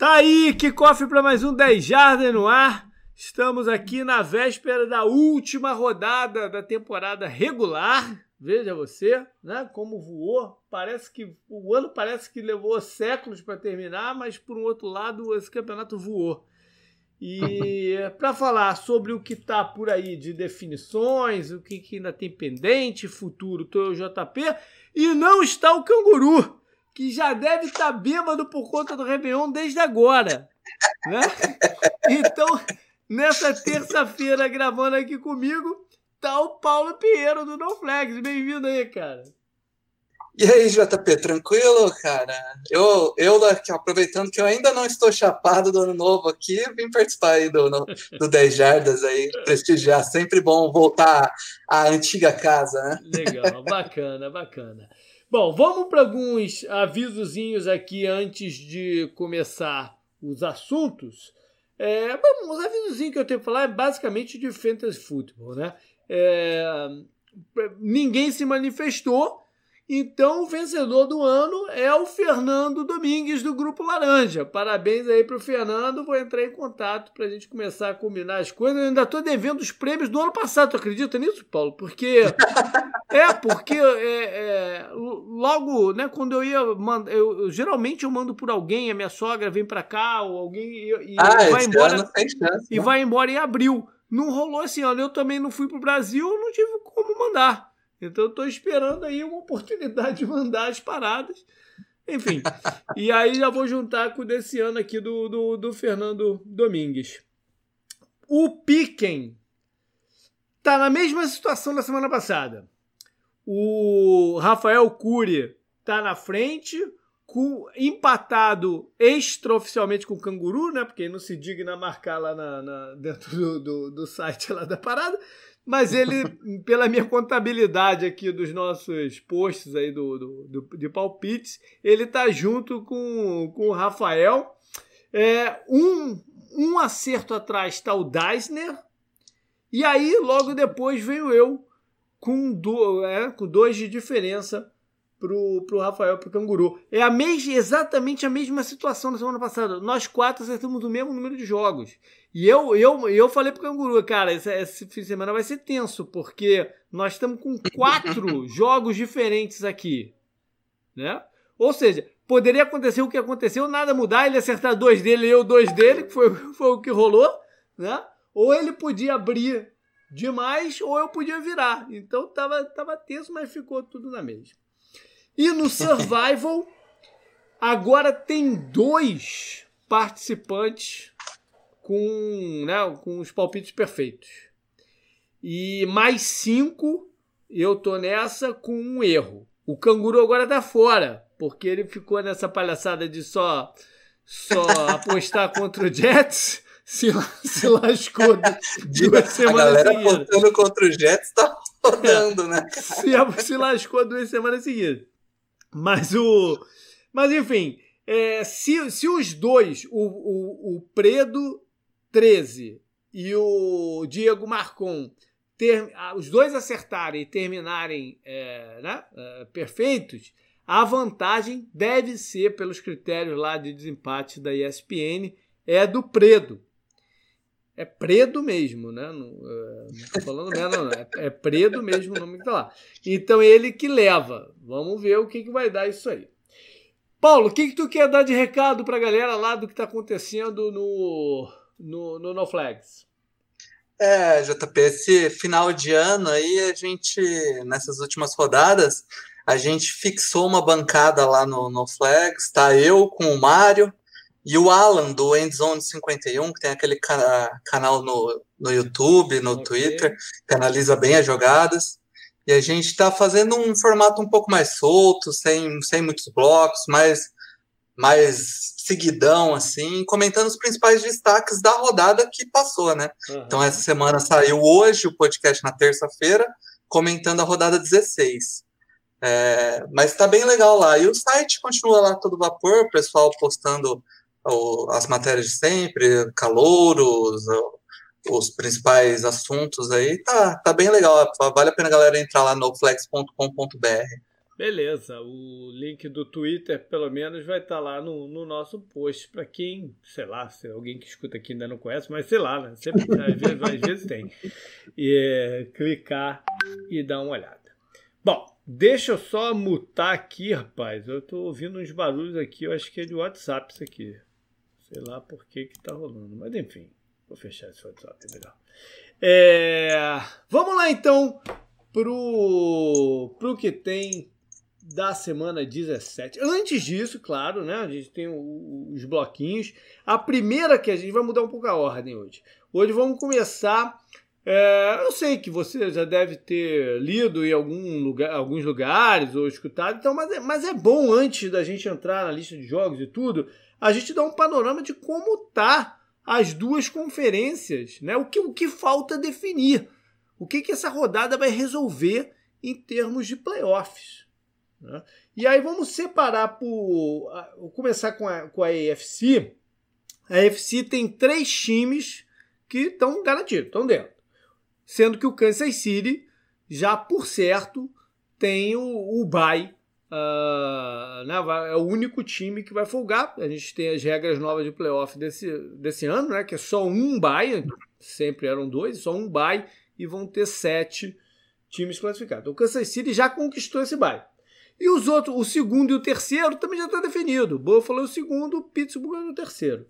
Tá aí, que cofre para mais um 10 Jardas no ar. Estamos aqui na véspera da última rodada da temporada regular. Veja você, né? Como voou. Parece que o ano parece que levou séculos para terminar, mas por um outro lado esse campeonato voou. E para falar sobre o que está por aí de definições, o que, que ainda tem pendente, futuro, tô o JP, e não está o canguru que já deve estar tá bêbado por conta do Réveillon desde agora. Né? Então, nessa terça-feira, gravando aqui comigo, tá o Paulo Pinheiro do No Flags. Bem-vindo aí, cara. E aí, JP, tranquilo, cara? Eu, eu aqui, aproveitando que eu ainda não estou chapado do ano novo aqui, vim participar aí do, do 10 Jardas aí, prestigiar. Sempre bom voltar à antiga casa, né? Legal, bacana, bacana. Bom, vamos para alguns avisozinhos aqui antes de começar os assuntos. É, bom, os avisozinhos que eu tenho que falar é basicamente de fantasy football, né? É, ninguém se manifestou, então, o vencedor do ano é o Fernando Domingues, do Grupo Laranja. Parabéns aí para o Fernando. Vou entrar em contato para a gente começar a combinar as coisas. Eu ainda estou devendo os prêmios do ano passado. Tu acredita nisso, Paulo? Porque. é, porque é, é, logo, né, quando eu ia. Manda, eu, eu, geralmente eu mando por alguém, a minha sogra vem para cá, ou alguém. E, ah, vai embora. Chance, e né? vai embora em abril. Não rolou assim, ano. Eu também não fui para o Brasil, não tive como mandar. Então eu estou esperando aí uma oportunidade de mandar as paradas. Enfim. e aí já vou juntar com o desse ano aqui do, do, do Fernando Domingues. O Piquen tá na mesma situação da semana passada. O Rafael Cury tá na frente, com, empatado extraoficialmente com o Canguru, né? Porque não se digna marcar lá na, na dentro do, do, do, site lá da parada. Mas ele, pela minha contabilidade aqui dos nossos posts aí do, do, do de palpites, ele tá junto com, com o Rafael. É, um, um acerto atrás está o Deisner. E aí, logo depois, veio eu com, do, é, com dois de diferença pro, pro Rafael, pro Canguru. É a mesma, exatamente a mesma situação da semana passada. Nós quatro acertamos o mesmo número de jogos. E eu, eu, eu falei pro Canguru, cara, esse, esse fim de semana vai ser tenso, porque nós estamos com quatro jogos diferentes aqui. Né? Ou seja, poderia acontecer o que aconteceu, nada mudar, ele acertar dois dele e eu dois dele, que foi, foi o que rolou, né? Ou ele podia abrir demais, ou eu podia virar. Então tava, tava tenso, mas ficou tudo na mesma. E no Survival, agora tem dois participantes com, né, com os palpites perfeitos. E mais cinco, eu tô nessa com um erro. O canguru agora tá fora, porque ele ficou nessa palhaçada de só, só apostar contra o Jets. Se, se lascou duas semanas seguidas. A galera apostando contra o Jets tá rodando, né? Se, se lascou duas semanas seguidas. Mas o. Mas enfim, é, se, se os dois, o, o, o Predo 13 e o Diego Marcon, ter, os dois acertarem e terminarem é, né, é, perfeitos, a vantagem deve ser, pelos critérios lá de desempate da ESPN, é do Predo. É Predo mesmo, né? Não, é, não tô falando merda, não. É, é Predo mesmo o nome que tá lá. Então ele que leva. Vamos ver o que, que vai dar isso aí. Paulo, o que, que tu quer dar de recado pra galera lá do que tá acontecendo no, no, no No Flags? É, JP, esse final de ano aí, a gente, nessas últimas rodadas, a gente fixou uma bancada lá no, no Flags, tá eu com o Mário, e o Alan, do Endzone 51, que tem aquele ca canal no, no YouTube, no okay. Twitter, que analisa bem as jogadas. E a gente está fazendo um formato um pouco mais solto, sem, sem muitos blocos, mais, mais seguidão, assim, comentando os principais destaques da rodada que passou, né? Uhum. Então, essa semana saiu hoje o podcast na terça-feira, comentando a rodada 16. É, mas está bem legal lá. E o site continua lá todo vapor, o pessoal postando as matérias de sempre, calouros, os principais assuntos aí, tá, tá bem legal. Vale a pena a galera entrar lá no flex.com.br. Beleza, o link do Twitter, pelo menos, vai estar tá lá no, no nosso post. Para quem, sei lá, se alguém que escuta aqui ainda não conhece, mas sei lá, né? Sempre, às, vezes, às vezes tem. E é, clicar e dar uma olhada. Bom, deixa eu só mutar aqui, rapaz. Eu tô ouvindo uns barulhos aqui, eu acho que é de WhatsApp isso aqui. Sei lá por que que tá rolando, mas enfim, vou fechar esse WhatsApp, é melhor. É, vamos lá então pro, pro que tem da semana 17. Antes disso, claro, né? A gente tem os bloquinhos. A primeira que a gente vai mudar um pouco a ordem hoje. Hoje vamos começar. É, eu sei que você já deve ter lido em algum lugar, alguns lugares ou escutado, então, mas, é, mas é bom antes da gente entrar na lista de jogos e tudo, a gente dar um panorama de como tá as duas conferências, né? O que, o que falta definir, o que, que essa rodada vai resolver em termos de playoffs. Né? E aí vamos separar por. Vou começar com a, com a AFC. A AFC tem três times que estão garantidos, estão dentro. Sendo que o Kansas City, já por certo, tem o, o bye. Uh, né, é o único time que vai folgar. A gente tem as regras novas de playoff desse, desse ano, né, que é só um bye, sempre eram dois, só um bye, e vão ter sete times classificados. O Kansas City já conquistou esse bye. E os outros, o segundo e o terceiro também já está definido. Buffalo é o segundo, Pittsburgh é o terceiro.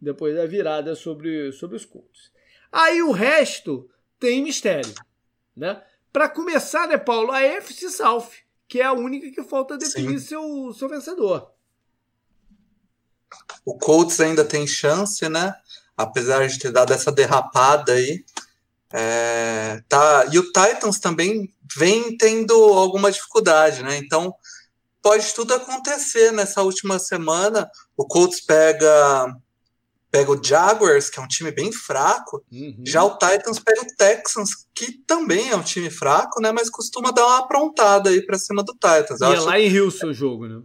Depois da virada sobre, sobre os Colts. Aí o resto tem mistério. Né? Para começar, né, Paulo, a FC South, que é a única que falta definir seu, seu vencedor. O Colts ainda tem chance, né? Apesar de ter dado essa derrapada aí. É, tá, e o Titans também vem tendo alguma dificuldade, né? Então pode tudo acontecer nessa última semana. O Colts pega pega o Jaguars, que é um time bem fraco. Uhum. Já o Titans pega o Texans, que também é um time fraco, né? Mas costuma dar uma aprontada aí para cima do Titans. E é lá em Houston o jogo, né?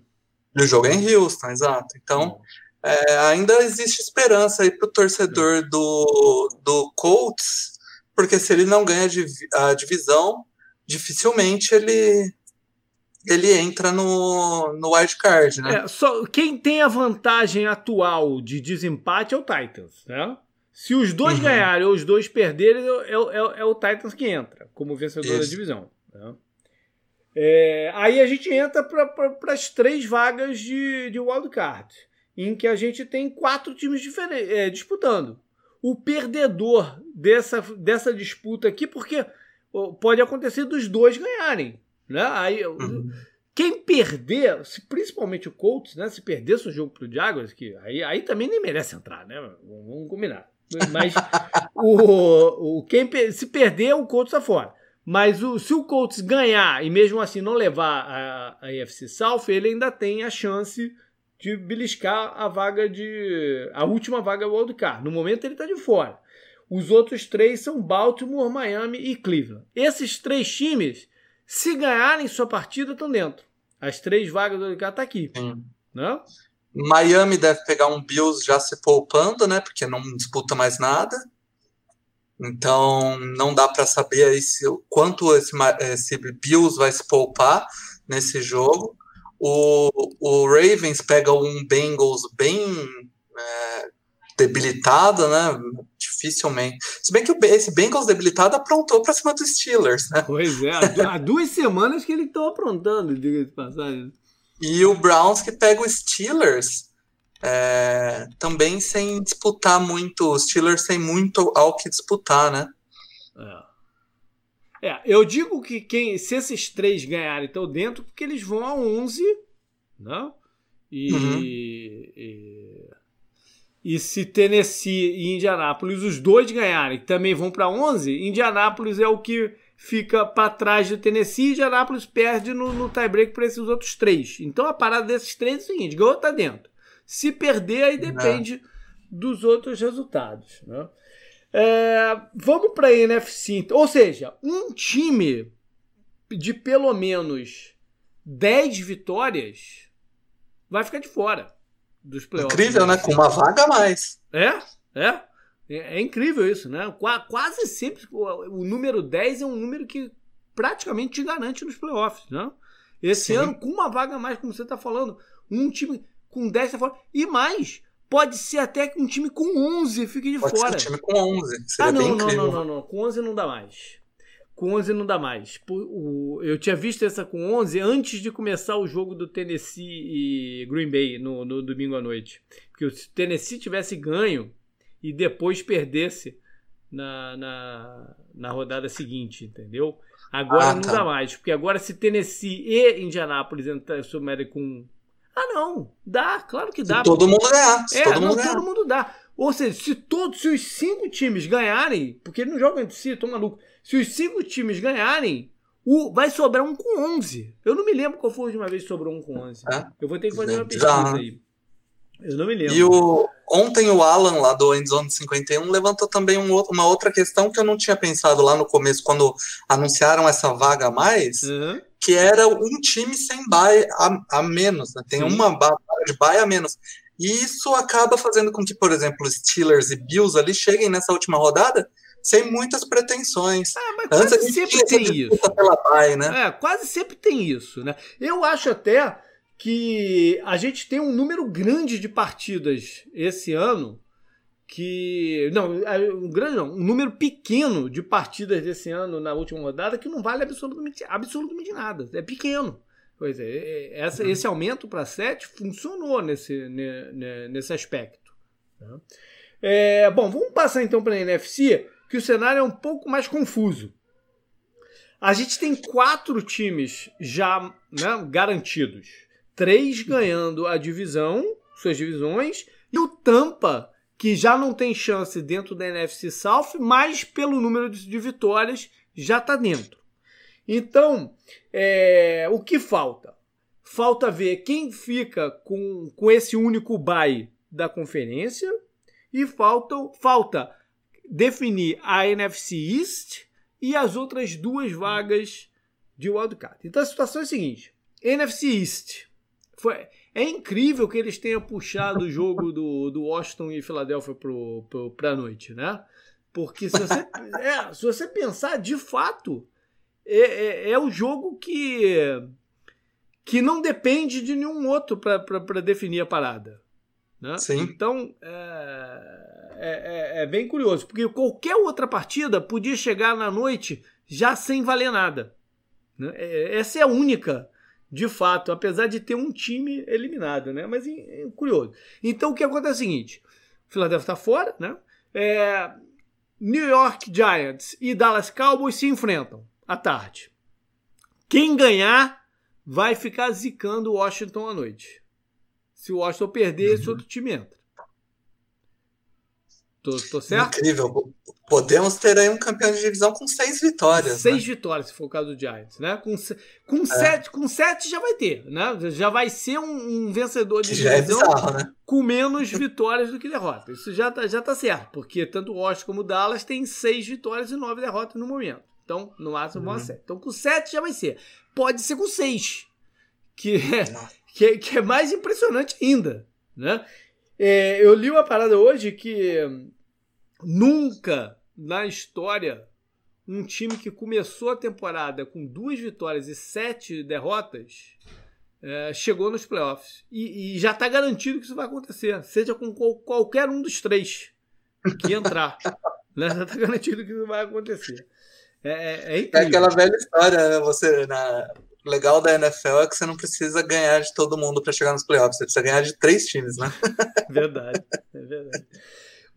o jogo é em Houston, exato. Então uhum. é, ainda existe esperança aí para o torcedor uhum. do, do Colts, porque se ele não ganha a divisão, dificilmente ele ele entra no, no wildcard, né? É, só, quem tem a vantagem atual de desempate é o Titans, né? Se os dois uhum. ganharem ou os dois perderem, é, é, é, o Titans que entra como vencedor Isso. da divisão. Né? É, aí a gente entra para as três vagas de, de wildcard, em que a gente tem quatro times diferentes é, disputando. O perdedor dessa, dessa disputa aqui, porque pode acontecer dos dois ganharem. Né? Aí, uhum. Quem perder, principalmente o Colts, né? Se perdesse o jogo pro Jaguars, que aí, aí também nem merece entrar, né? Vamos combinar. Mas o, o, quem, se perder, o Colts está fora. Mas o, se o Colts ganhar e mesmo assim não levar a, a AFC South, ele ainda tem a chance de beliscar a vaga de. a última vaga do Card. No momento ele está de fora. Os outros três são Baltimore, Miami e Cleveland. Esses três times, se ganharem sua partida, estão dentro. As três vagas do estão tá aqui. Sim. Né? Miami deve pegar um Bills já se poupando, né? Porque não disputa mais nada. Então não dá para saber aí se, quanto esse, esse Bills vai se poupar nesse jogo. O, o Ravens pega um Bengals bem é, debilitado, né? Dificilmente. Se bem que esse Bengals debilitado aprontou para cima dos Steelers, né? Pois é, há duas semanas que ele estão aprontando, diga de passagem. E o Browns que pega o Steelers é, também sem disputar muito, os Steelers sem muito ao que disputar, né? É. é eu digo que quem, se esses três ganharem estão dentro, porque eles vão a 11, né? E, uhum. e e se Tennessee e Indianápolis, os dois ganharem, também vão para 11, Indianápolis é o que fica para trás do Tennessee e Indianápolis perde no, no tie-break para esses outros três. Então a parada desses três é o seguinte: ganhou, tá dentro. Se perder, aí depende Não. dos outros resultados. Né? É, vamos para a NFC. Ou seja, um time de pelo menos 10 vitórias vai ficar de fora dos playoffs. Incrível, né? Com uma vaga a mais. É, é. É, é incrível isso, né? Quase sempre o número 10 é um número que praticamente te garante nos playoffs, né? Esse Sim. ano, com uma vaga a mais, como você está falando, um time com 10 tá fora. E mais, pode ser até que um time com 11 fique de pode fora. Ser um time com 11. Seria ah, não, não, não, não, não. Com 11 não dá mais. Com 11 não dá mais. Eu tinha visto essa com 11 antes de começar o jogo do Tennessee e Green Bay no, no domingo à noite. Porque se o Tennessee tivesse ganho e depois perdesse na, na, na rodada seguinte, entendeu? Agora ah, não tá. dá mais. Porque agora se Tennessee e Indianápolis somerem com. Ah, não. Dá, claro que dá. Se todo mundo ganhar. É, todo, não, mundo, todo mundo dá. Ou seja, se todos, se os cinco times ganharem, porque eles não jogam entre si, tô maluco. Se os cinco times ganharem, o, vai sobrar um com 11. Eu não me lembro qual foi a última vez que sobrou um com 11. É? Eu vou ter que fazer uma pesquisa Já. aí. Eu não me lembro. E o, ontem o Alan, lá do Endzone 51, levantou também um, uma outra questão que eu não tinha pensado lá no começo, quando anunciaram essa vaga a mais, uhum. que era um time sem bye a, a menos. Né? Tem Sim. uma de bye a menos. E isso acaba fazendo com que, por exemplo, Steelers e Bills ali cheguem nessa última rodada sem muitas pretensões. Ah, mas quase Antes sempre tem isso. Pela PAI, né? É, quase sempre tem isso, né? Eu acho até que a gente tem um número grande de partidas esse ano que não, é, um grande não, um número pequeno de partidas desse ano na última rodada que não vale absolutamente, absolutamente nada. É pequeno. Pois é, é essa, uhum. esse aumento para 7 funcionou nesse, nesse aspecto. Né? É, bom, vamos passar então para a NFC que o cenário é um pouco mais confuso. A gente tem quatro times já né, garantidos. Três ganhando a divisão, suas divisões, e o Tampa, que já não tem chance dentro da NFC South, mas pelo número de vitórias já está dentro. Então, é, o que falta? Falta ver quem fica com, com esse único bye da conferência e falta, falta definir a NFC East e as outras duas vagas de wildcard. Então a situação é a seguinte: NFC East foi, é incrível que eles tenham puxado o jogo do, do Washington e Filadélfia para a noite, né? Porque se você, é, se você pensar de fato, é, é, é o jogo que, que não depende de nenhum outro para definir a parada. Né? Sim. Então, é, é, é, é, bem curioso, porque qualquer outra partida podia chegar na noite já sem valer nada. Né? É, essa é a única, de fato, apesar de ter um time eliminado, né? Mas é, é curioso. Então o que acontece é o seguinte: o Philadelphia está fora, né? É, New York Giants e Dallas Cowboys se enfrentam à tarde. Quem ganhar vai ficar zicando o Washington à noite. Se o Washington perder, uhum. esse outro time entra. Tô, tô certo? Incrível. Podemos ter aí um campeão de divisão com seis vitórias. Seis né? vitórias, se for o caso do Giants, né? Com, com, é. sete, com sete já vai ter, né? Já vai ser um, um vencedor de já é divisão é bizarro, né? com menos vitórias do que derrotas. Isso já tá, já tá certo, porque tanto o Washington como o Dallas tem seis vitórias e nove derrotas no momento. Então, no máximo, vão uhum. a sete. Então, com sete já vai ser. Pode ser com seis, que é, que é, que é mais impressionante ainda, né? É, eu li uma parada hoje que Nunca na história um time que começou a temporada com duas vitórias e sete derrotas é, chegou nos playoffs. E, e já está garantido que isso vai acontecer, seja com qual, qualquer um dos três que entrar. né? Já está garantido que isso vai acontecer. É, é, é, é aquela velha história, né? Você, na... O legal da NFL é que você não precisa ganhar de todo mundo para chegar nos playoffs, você precisa ganhar de três times, né? verdade, é verdade.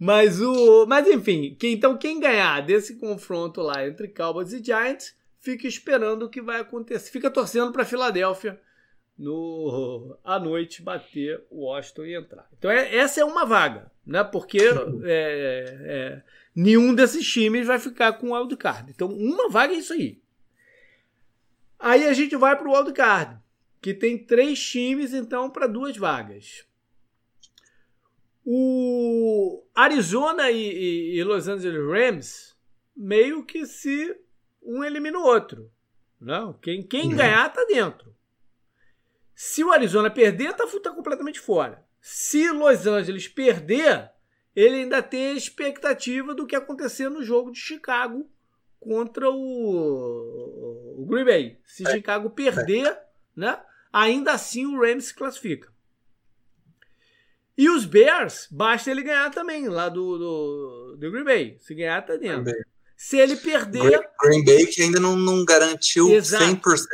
Mas o. Mas enfim, que, então quem ganhar desse confronto lá entre Cowboys e Giants, fica esperando o que vai acontecer. Fica torcendo para Filadélfia no à noite bater o Washington e entrar. Então é, essa é uma vaga, né? Porque é, é, nenhum desses times vai ficar com o wildcard. Então uma vaga é isso aí. Aí a gente vai para o wildcard, que tem três times então para duas vagas. O Arizona e, e, e, Los Angeles Rams meio que se um elimina o outro. Não, quem, quem uhum. ganhar tá dentro. Se o Arizona perder, tá, tá completamente fora. Se Los Angeles perder, ele ainda tem a expectativa do que acontecer no jogo de Chicago contra o, o Green Bay. Se é. Chicago perder, né? Ainda assim o Rams se classifica. E os Bears, basta ele ganhar também, lá do, do, do Green Bay. Se ganhar, tá dentro. Se ele perder. Green, Green Bay que ainda não, não garantiu Exato. 100%.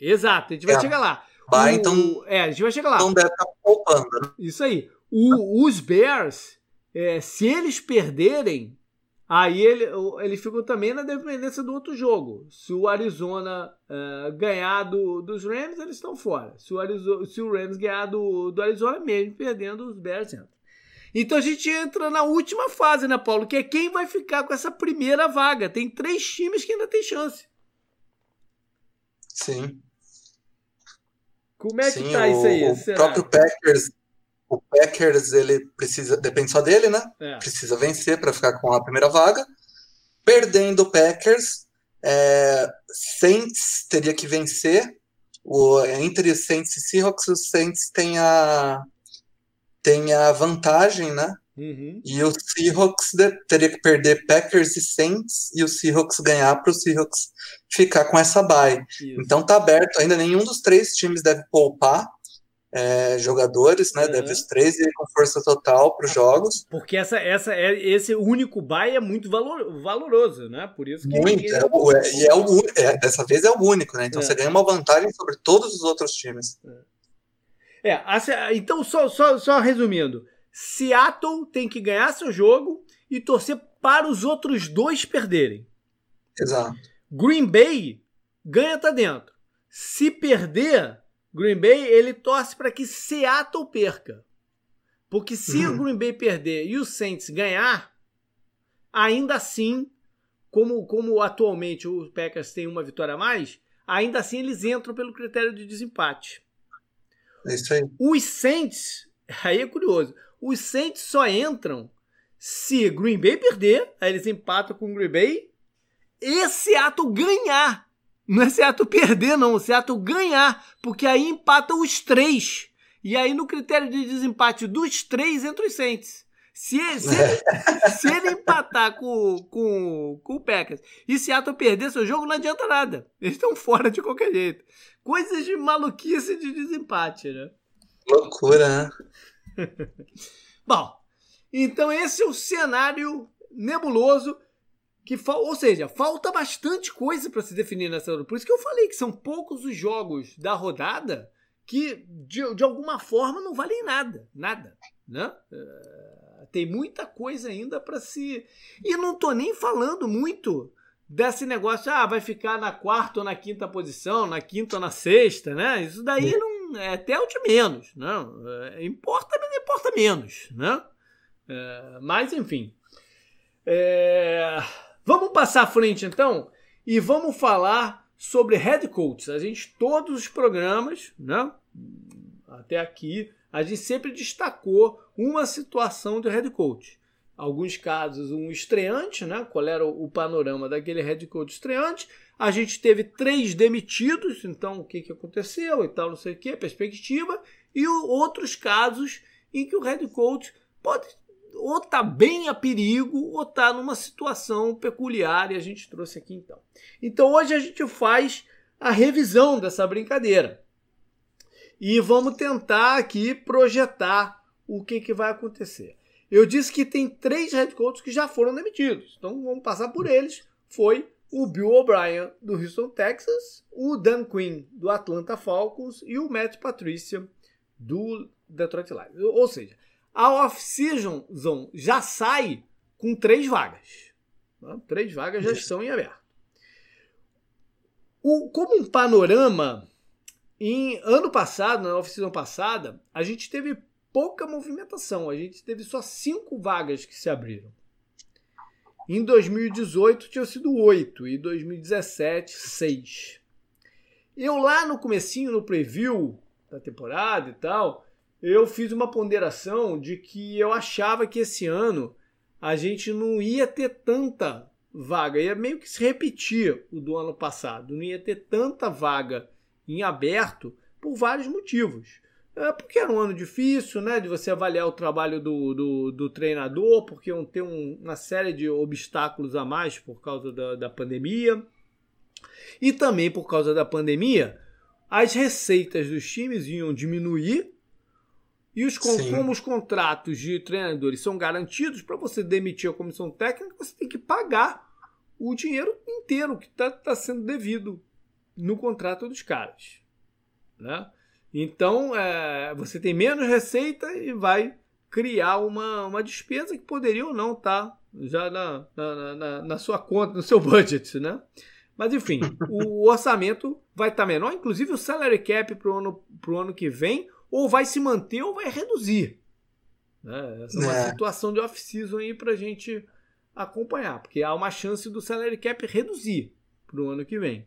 Exato, a gente vai é. chegar lá. Vai, o, então. É, a gente vai chegar lá. Então deve estar tá poupando. Né? Isso aí. O, os Bears, é, se eles perderem, aí ele, ele fica também na dependência do outro jogo. Se o Arizona uh, ganhar do, dos Rams, eles estão fora. Se o, Arizona, se o Rams ganhar do, do Arizona, mesmo perdendo, os Bears entram. Então a gente entra na última fase, né, Paulo? Que é quem vai ficar com essa primeira vaga. Tem três times que ainda tem chance. Sim. Como é que Sim, tá o, isso aí? O próprio Packers o Packers, ele precisa, depende só dele, né? É. Precisa vencer para ficar com a primeira vaga. Perdendo o Packers, é, Saints teria que vencer. O, entre Saints e Seahawks, os Saints têm a, tem a vantagem, né? Uhum. E o Seahawks teria que perder Packers e Saints e o Seahawks ganhar para o Seahawks ficar com essa bye. Então tá aberto, ainda nenhum dos três times deve poupar é, jogadores, né? Uhum. Deve os três ir com força total para os jogos. Porque essa, essa, é, esse único buy é muito valor, valoroso, né? Por isso que. Muito, é, o, é, e é o, é, dessa vez é o único, né? Então é. você ganha uma vantagem sobre todos os outros times. É, é então, só, só, só resumindo: Seattle tem que ganhar seu jogo e torcer para os outros dois perderem. Exato. Green Bay ganha tá dentro. Se perder, Green Bay ele torce para que Seattle perca. Porque se uhum. o Green Bay perder e o Saints ganhar, ainda assim, como, como atualmente o Packers tem uma vitória a mais, ainda assim eles entram pelo critério de desempate. É isso aí. Os Saints, aí é curioso, os Saints só entram se Green Bay perder, aí eles empatam com o Green Bay, e Seattle ganhar. Não é Seattle perder, não. O Seattle ganhar. Porque aí empata os três. E aí, no critério de desempate dos três, entra os Saints. Se ele, se ele, se ele empatar com, com, com o Packers e Seattle perder seu jogo, não adianta nada. Eles estão fora de qualquer jeito. Coisas de maluquice de desempate, né? Loucura, né? Bom, então esse é o cenário nebuloso que ou seja, falta bastante coisa para se definir nessa rodada. Por isso que eu falei que são poucos os jogos da rodada que de, de alguma forma não valem nada, nada, né? Uh, tem muita coisa ainda para se e não tô nem falando muito desse negócio, ah, vai ficar na quarta ou na quinta posição, na quinta ou na sexta, né? Isso daí não é até o de menos, não? É, importa, mas importa menos, né? É, mas enfim. É, Vamos passar à frente então e vamos falar sobre head coaches. A gente, todos os programas, né, até aqui, a gente sempre destacou uma situação de head coach. Alguns casos, um estreante, né? Qual era o panorama daquele head coach estreante? A gente teve três demitidos, então o que, que aconteceu e tal, não sei o que, perspectiva. E outros casos em que o head coach pode ou está bem a perigo ou está numa situação peculiar e a gente trouxe aqui então. Então hoje a gente faz a revisão dessa brincadeira e vamos tentar aqui projetar o que, que vai acontecer. Eu disse que tem três head coaches que já foram demitidos, então vamos passar por eles. Foi o Bill O'Brien do Houston, Texas, o Dan Quinn do Atlanta Falcons e o Matt Patricia do Detroit Lions. Ou seja, a off-season já sai com três vagas. Né? Três vagas já estão em aberto. O, como um panorama, em ano passado, na off-season passada, a gente teve pouca movimentação. A gente teve só cinco vagas que se abriram. Em 2018 tinham sido oito e 2017 seis. Eu lá no comecinho, no preview da temporada e tal, eu fiz uma ponderação de que eu achava que esse ano a gente não ia ter tanta vaga, ia meio que se repetir o do ano passado, não ia ter tanta vaga em aberto por vários motivos. É porque era um ano difícil, né, de você avaliar o trabalho do, do, do treinador, porque iam ter um, uma série de obstáculos a mais por causa da, da pandemia. E também por causa da pandemia, as receitas dos times iam diminuir e os, como os contratos de treinadores são garantidos, para você demitir a comissão técnica, você tem que pagar o dinheiro inteiro que está tá sendo devido no contrato dos caras. Né? Então, é, você tem menos receita e vai criar uma, uma despesa que poderia ou não estar tá já na, na, na, na, sua conta, no seu budget. Né? Mas, enfim, o orçamento vai estar tá menor, inclusive o salary cap para o ano, pro ano que vem ou vai se manter ou vai reduzir. Né? Essa é uma é. situação de off-season aí para a gente acompanhar, porque há uma chance do salary cap reduzir para o ano que vem.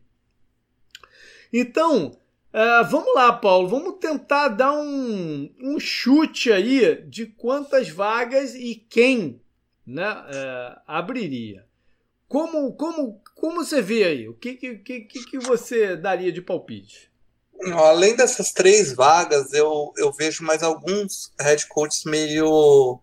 Então, uh, vamos lá, Paulo, vamos tentar dar um, um chute aí de quantas vagas e quem né, uh, abriria. Como, como, como você vê aí? O que, que, que, que você daria de palpite? Além dessas três vagas, eu, eu vejo mais alguns head coaches meio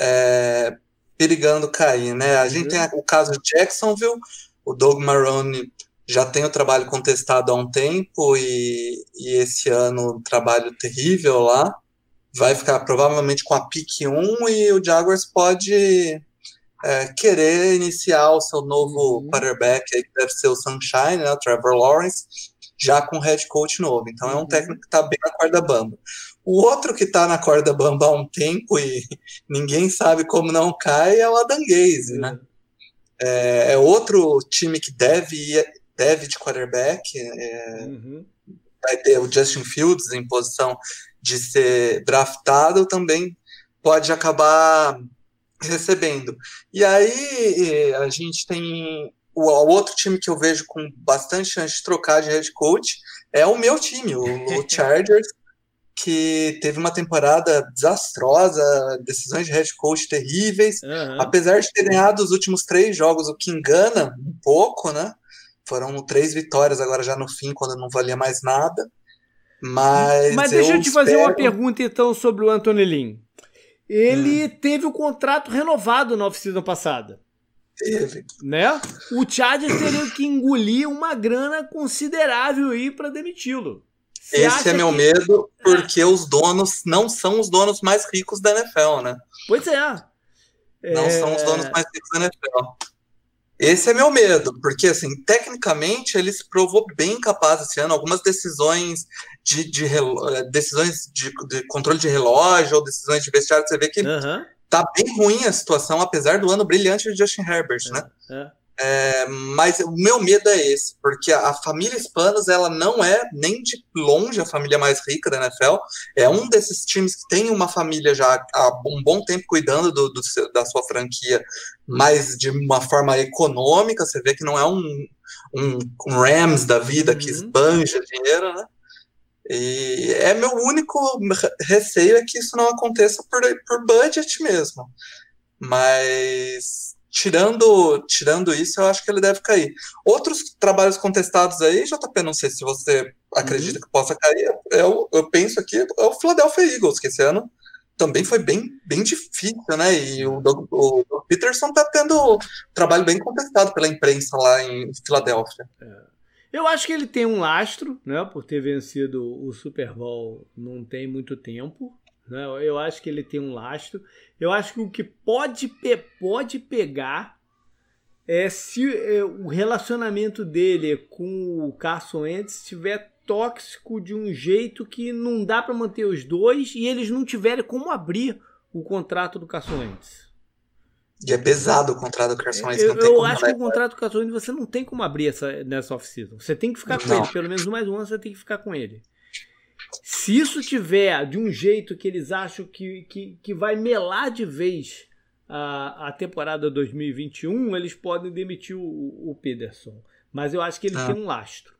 é, perigando cair, né? A uhum. gente tem o caso de Jacksonville, o Doug Marrone já tem o trabalho contestado há um tempo e, e esse ano um trabalho terrível lá. Vai ficar provavelmente com a pick 1 e o Jaguars pode é, querer iniciar o seu novo uhum. quarterback, aí, que deve ser o Sunshine, né, o Trevor Lawrence, já com head coach novo. Então é um uhum. técnico que está bem na corda bamba. O outro que está na corda bamba há um tempo e ninguém sabe como não cai é o Adam Gaze, né? Uhum. É, é, outro time que deve ir, deve de quarterback. É, uhum. Vai ter o Justin Fields em posição de ser draftado, também pode acabar recebendo. E aí a gente tem o, outro time que eu vejo com bastante chance de trocar de head coach é o meu time, o, o Chargers, que teve uma temporada desastrosa, decisões de head coach terríveis, uhum. apesar de ter ganhado os últimos três jogos, o que engana um pouco, né? Foram três vitórias agora já no fim, quando não valia mais nada. Mas, Mas deixa eu, eu te espero... fazer uma pergunta então sobre o Anthony Lynn. Ele hum. teve o contrato renovado na oficina passada. Teve. Né? O Chargers teria que engolir uma grana considerável aí para demiti-lo. Esse é meu que... medo, é. porque os donos não são os donos mais ricos da NFL, né? Pois é. Não é... são os donos mais ricos da NFL. Esse é meu medo, porque, assim, tecnicamente ele se provou bem capaz esse ano. Algumas decisões de, de decisões de, de, controle de relógio ou decisões de vestiário, você vê que uhum tá bem ruim a situação, apesar do ano brilhante de Justin Herbert, né? é, né? É. É, mas o meu medo é esse, porque a, a, família Hispanos ela não é nem de longe a família mais rica da NFL. É um desses times que tem uma família já há um bom tempo cuidando do, do da sua franquia, mas de uma forma econômica. Você vê que não é um, um, um Rams da vida uhum. que esbanja dinheiro, né? E é meu único receio é que isso não aconteça por, por budget mesmo. Mas tirando, tirando isso, eu acho que ele deve cair. Outros trabalhos contestados aí, JP, não sei se você acredita uhum. que possa cair, eu, eu penso aqui, é o Philadelphia Eagles, que esse ano também foi bem, bem difícil, né? E o, Doug, o Doug Peterson tá tendo trabalho bem contestado pela imprensa lá em Filadélfia. É. Eu acho que ele tem um lastro, né? Por ter vencido o Super Bowl não tem muito tempo. Né? Eu acho que ele tem um lastro. Eu acho que o que pode, pode pegar é se é, o relacionamento dele com o Carson Wentz estiver tóxico de um jeito que não dá para manter os dois e eles não tiverem como abrir o contrato do Carson Wentz. E é pesado o contrato do Carson Wentz. Eu, eu acho que o contrato do Carson Wentz você não tem como abrir essa, nessa off-season. Você tem que ficar com ele. Pelo menos mais um ano você tem que ficar com ele. Se isso tiver de um jeito que eles acham que, que, que vai melar de vez a, a temporada 2021, eles podem demitir o, o Pederson. Mas eu acho que ele ah. tem um lastro.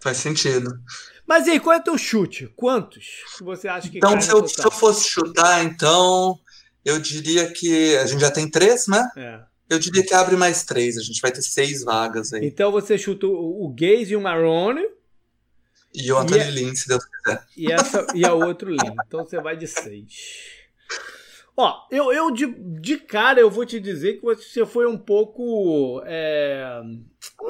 Faz sentido. Mas e aí, qual é o teu chute? Quantos você acha que Então, se eu, se eu fosse chutar, então eu diria que a gente já tem três, né? É. Eu diria que abre mais três, a gente vai ter seis vagas aí. Então você chutou o Gaze e o Marrone. E o Anthony e Lynn, se Deus quiser. E, essa, e a outro Lynn. Então você vai de seis. Ó, eu, eu de, de cara eu vou te dizer que você foi um pouco. É,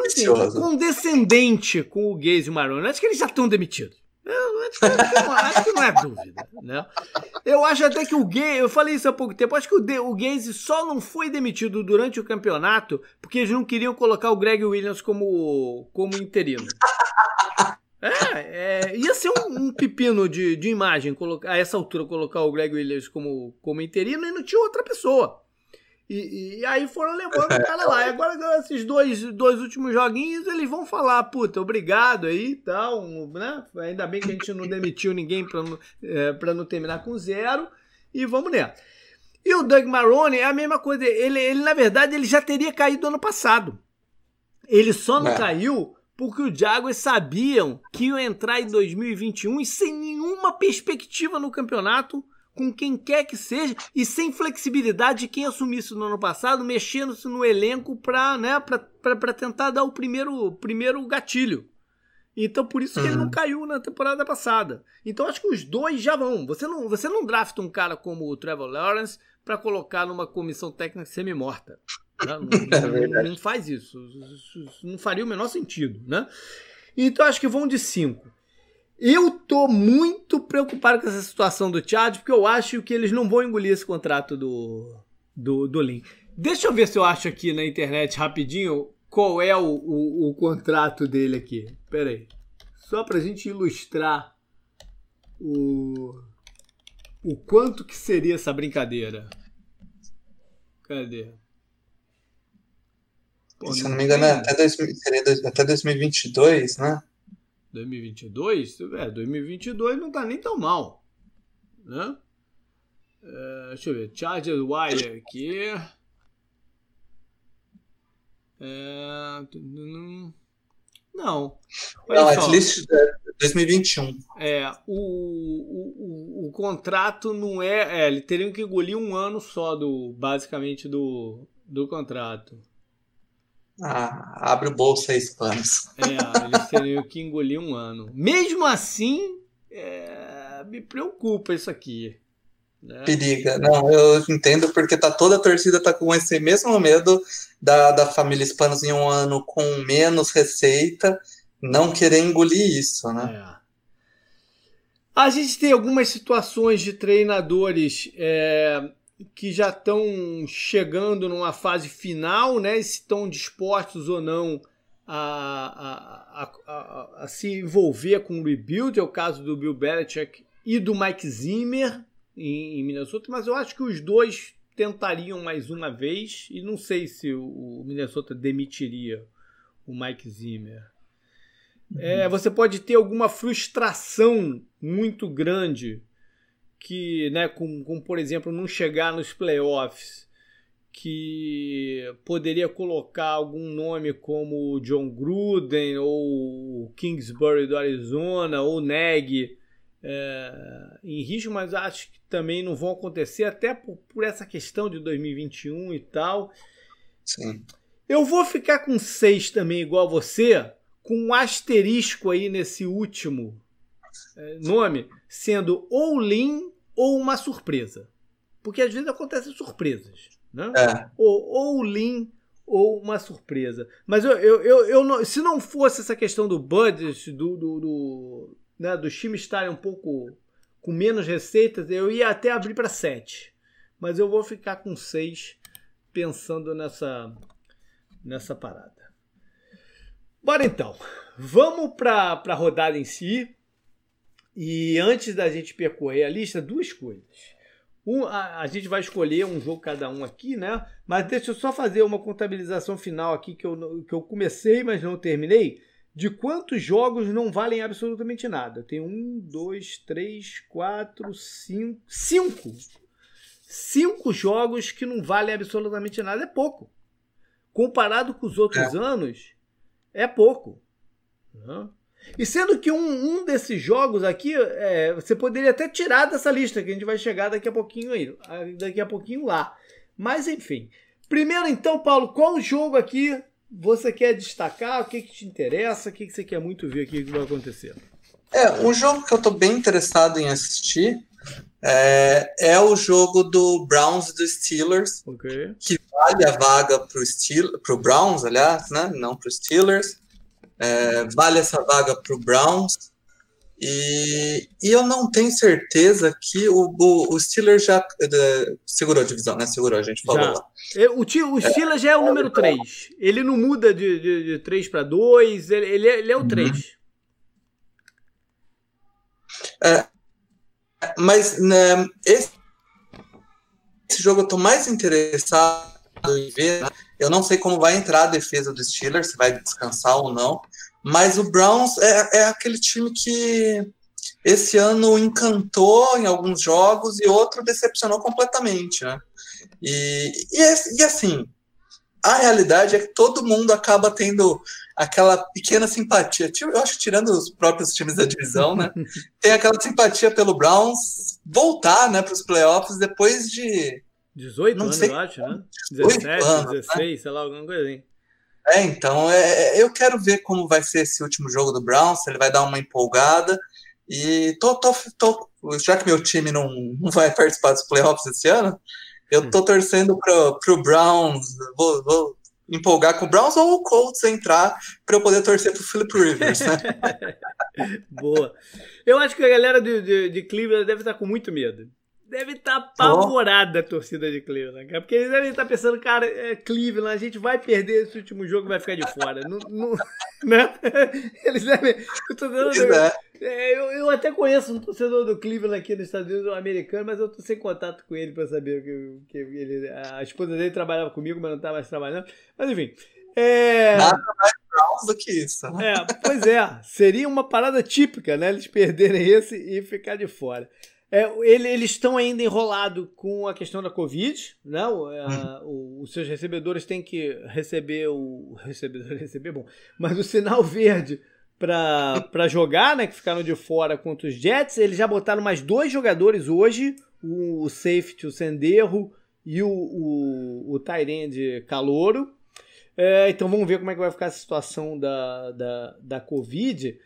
assim, condescendente com o Gaze e o Maroni. Acho que eles já estão demitidos. Eu acho, que, não é dúvida, né? Eu acho até que o Gaze, eu falei isso há pouco tempo, acho que o, o Gaze só não foi demitido durante o campeonato porque eles não queriam colocar o Greg Williams como, como interino. É, é, ia ser um, um pepino de, de imagem colocar, a essa altura colocar o Greg Williams como, como interino e não tinha outra pessoa. E, e, aí foram levando o cara lá. E agora, esses dois, dois últimos joguinhos, eles vão falar, puta, obrigado aí e tal, né? Ainda bem que a gente não demitiu ninguém pra não, é, pra não terminar com zero. E vamos nessa. E o Doug Marrone é a mesma coisa. Ele, ele, na verdade, ele já teria caído ano passado. Ele só não é. caiu porque os Jaguars sabiam que iam entrar em 2021 e sem nenhuma perspectiva no campeonato com quem quer que seja e sem flexibilidade de quem assumisse no ano passado, mexendo-se no elenco para né, tentar dar o primeiro, primeiro gatilho. Então por isso que uhum. ele não uhum. caiu na temporada passada. Então acho que os dois já vão. Você não, você não drafta um cara como o Trevor Lawrence para colocar numa comissão técnica semi-morta. Né? Não, é não, não, faz isso. isso. Não faria o menor sentido. Né? Então acho que vão de cinco. Eu tô muito preocupado com essa situação do Chad, porque eu acho que eles não vão engolir esse contrato do, do, do Lin. Deixa eu ver se eu acho aqui na internet rapidinho qual é o, o, o contrato dele aqui. Pera aí. Só pra gente ilustrar o, o quanto que seria essa brincadeira. Cadê? Pô, se não, não me engano, é até, dois, até 2022, né? 2022, é, 2022 não tá nem tão mal, né? É, deixa eu ver, Charger Wire aqui. É, não. Olha não, só. least 2021. É, o, o, o, o, contrato não é, é. Ele teria que engolir um ano só do, basicamente, do, do contrato. Ah, abre o bolso seis panos. É, eles teriam que engolir um ano. Mesmo assim, é, me preocupa isso aqui. Né? Periga. Não, eu entendo porque tá toda a torcida tá com esse mesmo medo da, da família Hispanos em um ano com menos receita não querer engolir isso, né? É. A gente tem algumas situações de treinadores é, que já estão chegando numa fase final, né? Se estão dispostos ou não a, a, a, a, se envolver com o rebuild, é o caso do Bill Belichick e do Mike Zimmer em, em, Minnesota, mas eu acho que os dois tentariam mais uma vez e não sei se o, o Minnesota demitiria o Mike Zimmer. Uhum. É, você pode ter alguma frustração muito grande que, né, com, com, por exemplo, não chegar nos playoffs, que poderia colocar algum nome como John Gruden ou Kingsbury do Arizona ou Neg é, em risco, mas acho que também não vão acontecer, até por, por essa questão de 2021 e tal. Sim. Eu vou ficar com seis também, igual você, com um asterisco aí nesse último nome, sendo ou Lin ou uma surpresa. Porque às vezes acontecem surpresas. Né? É. Ou, ou Lin ou uma surpresa. Mas eu, eu, eu, eu não, se não fosse essa questão do budget, do, do, do, né, dos times estarem um pouco com menos receitas, eu ia até abrir para 7. Mas eu vou ficar com 6 pensando nessa, nessa parada. Bora então. Vamos para a rodada em si. E antes da gente percorrer a lista, duas coisas. Um, a, a, gente vai escolher um jogo cada um aqui, né? Mas deixa eu só fazer uma contabilização final aqui que eu, que eu comecei, mas não terminei. De quantos jogos não valem absolutamente nada? Tem um, dois, três, quatro, cinco. Cinco! Cinco jogos que não valem absolutamente nada. É pouco. Comparado com os outros é. anos, é pouco. Né? E sendo que um, um desses jogos aqui, é, você poderia até tirar dessa lista, que a gente vai chegar daqui a pouquinho aí, daqui a pouquinho lá. Mas enfim. Primeiro então, Paulo, qual jogo aqui você quer destacar? O que, que te interessa? O que, que você quer muito ver aqui que vai acontecer? É, um jogo que eu estou bem interessado em assistir É, é o jogo do Browns e do Steelers, Ok. que vale a vaga para o Browns, aliás, né? Não para os Steelers. É, vale essa vaga para o Browns. E, e eu não tenho certeza que o, o, o Steelers já eh, segurou a divisão, né? Segurou, a gente falou Já. lá. É, O, o Steelers já é o número 3. Ele não muda de, de, de 3 para 2, ele, ele, é, ele é o Uhum. 3. Mas né, esse, esse jogo eu tô mais interessado em ver. né? Eu não sei como vai entrar a defesa do Steelers, se vai descansar ou não. Mas o Browns é, é aquele time que esse ano encantou em alguns jogos e outro decepcionou completamente, né? E, e, é- e assim, a realidade é que todo mundo acaba tendo aquela pequena simpatia. Eu acho que tirando os próprios times da divisão, né? tem aquela simpatia pelo Browns voltar, né, para os playoffs depois de 18 Não anos, sei eu acho, né? 18 17, anos, 16, sei lá, alguma coisa assim. É, então é, eu quero ver como vai ser esse último jogo do Browns, se ele vai dar uma empolgada. E tô, tô, tô- já que meu time não, não vai participar dos playoffs esse ano, eu tô torcendo pro, pro Browns. Vou, vou empolgar com o Browns ou o Colts entrar para eu poder torcer pro Philip Rivers, né? Boa. Eu acho que a galera de, de, de Cleveland deve estar com muito medo. Deve estar apavorada a torcida de Cleveland, cara. Porque eles devem estar pensando, cara, é Cleveland, a gente vai perder esse último jogo e vai ficar de fora. Não, não- né? Eles devem. Pois do- é. é, eu, eu até conheço um torcedor do Cleveland aqui nos Estados Unidos, um americano, mas eu tô sem contato com ele pra saber que, que ele. A esposa dele trabalhava comigo, mas não tá mais trabalhando. Mas enfim. É, Nada mais Browns do que isso. né? é, pois é, seria uma parada típica, né? Eles perderem esse e ficar de fora. É, ele- eles estão ainda enrolados com a questão da Covid, né? O, é, o- os seus recebedores têm que receber o recebedor receber bom, mas o sinal verde para jogar, né? Que ficaram de fora contra os Jets. Eles já botaram mais dois jogadores hoje, o, o safety, o Senderro e o, o, o Tyrande Calouro. É, então vamos ver como é que vai ficar a situação da, da, da Covid.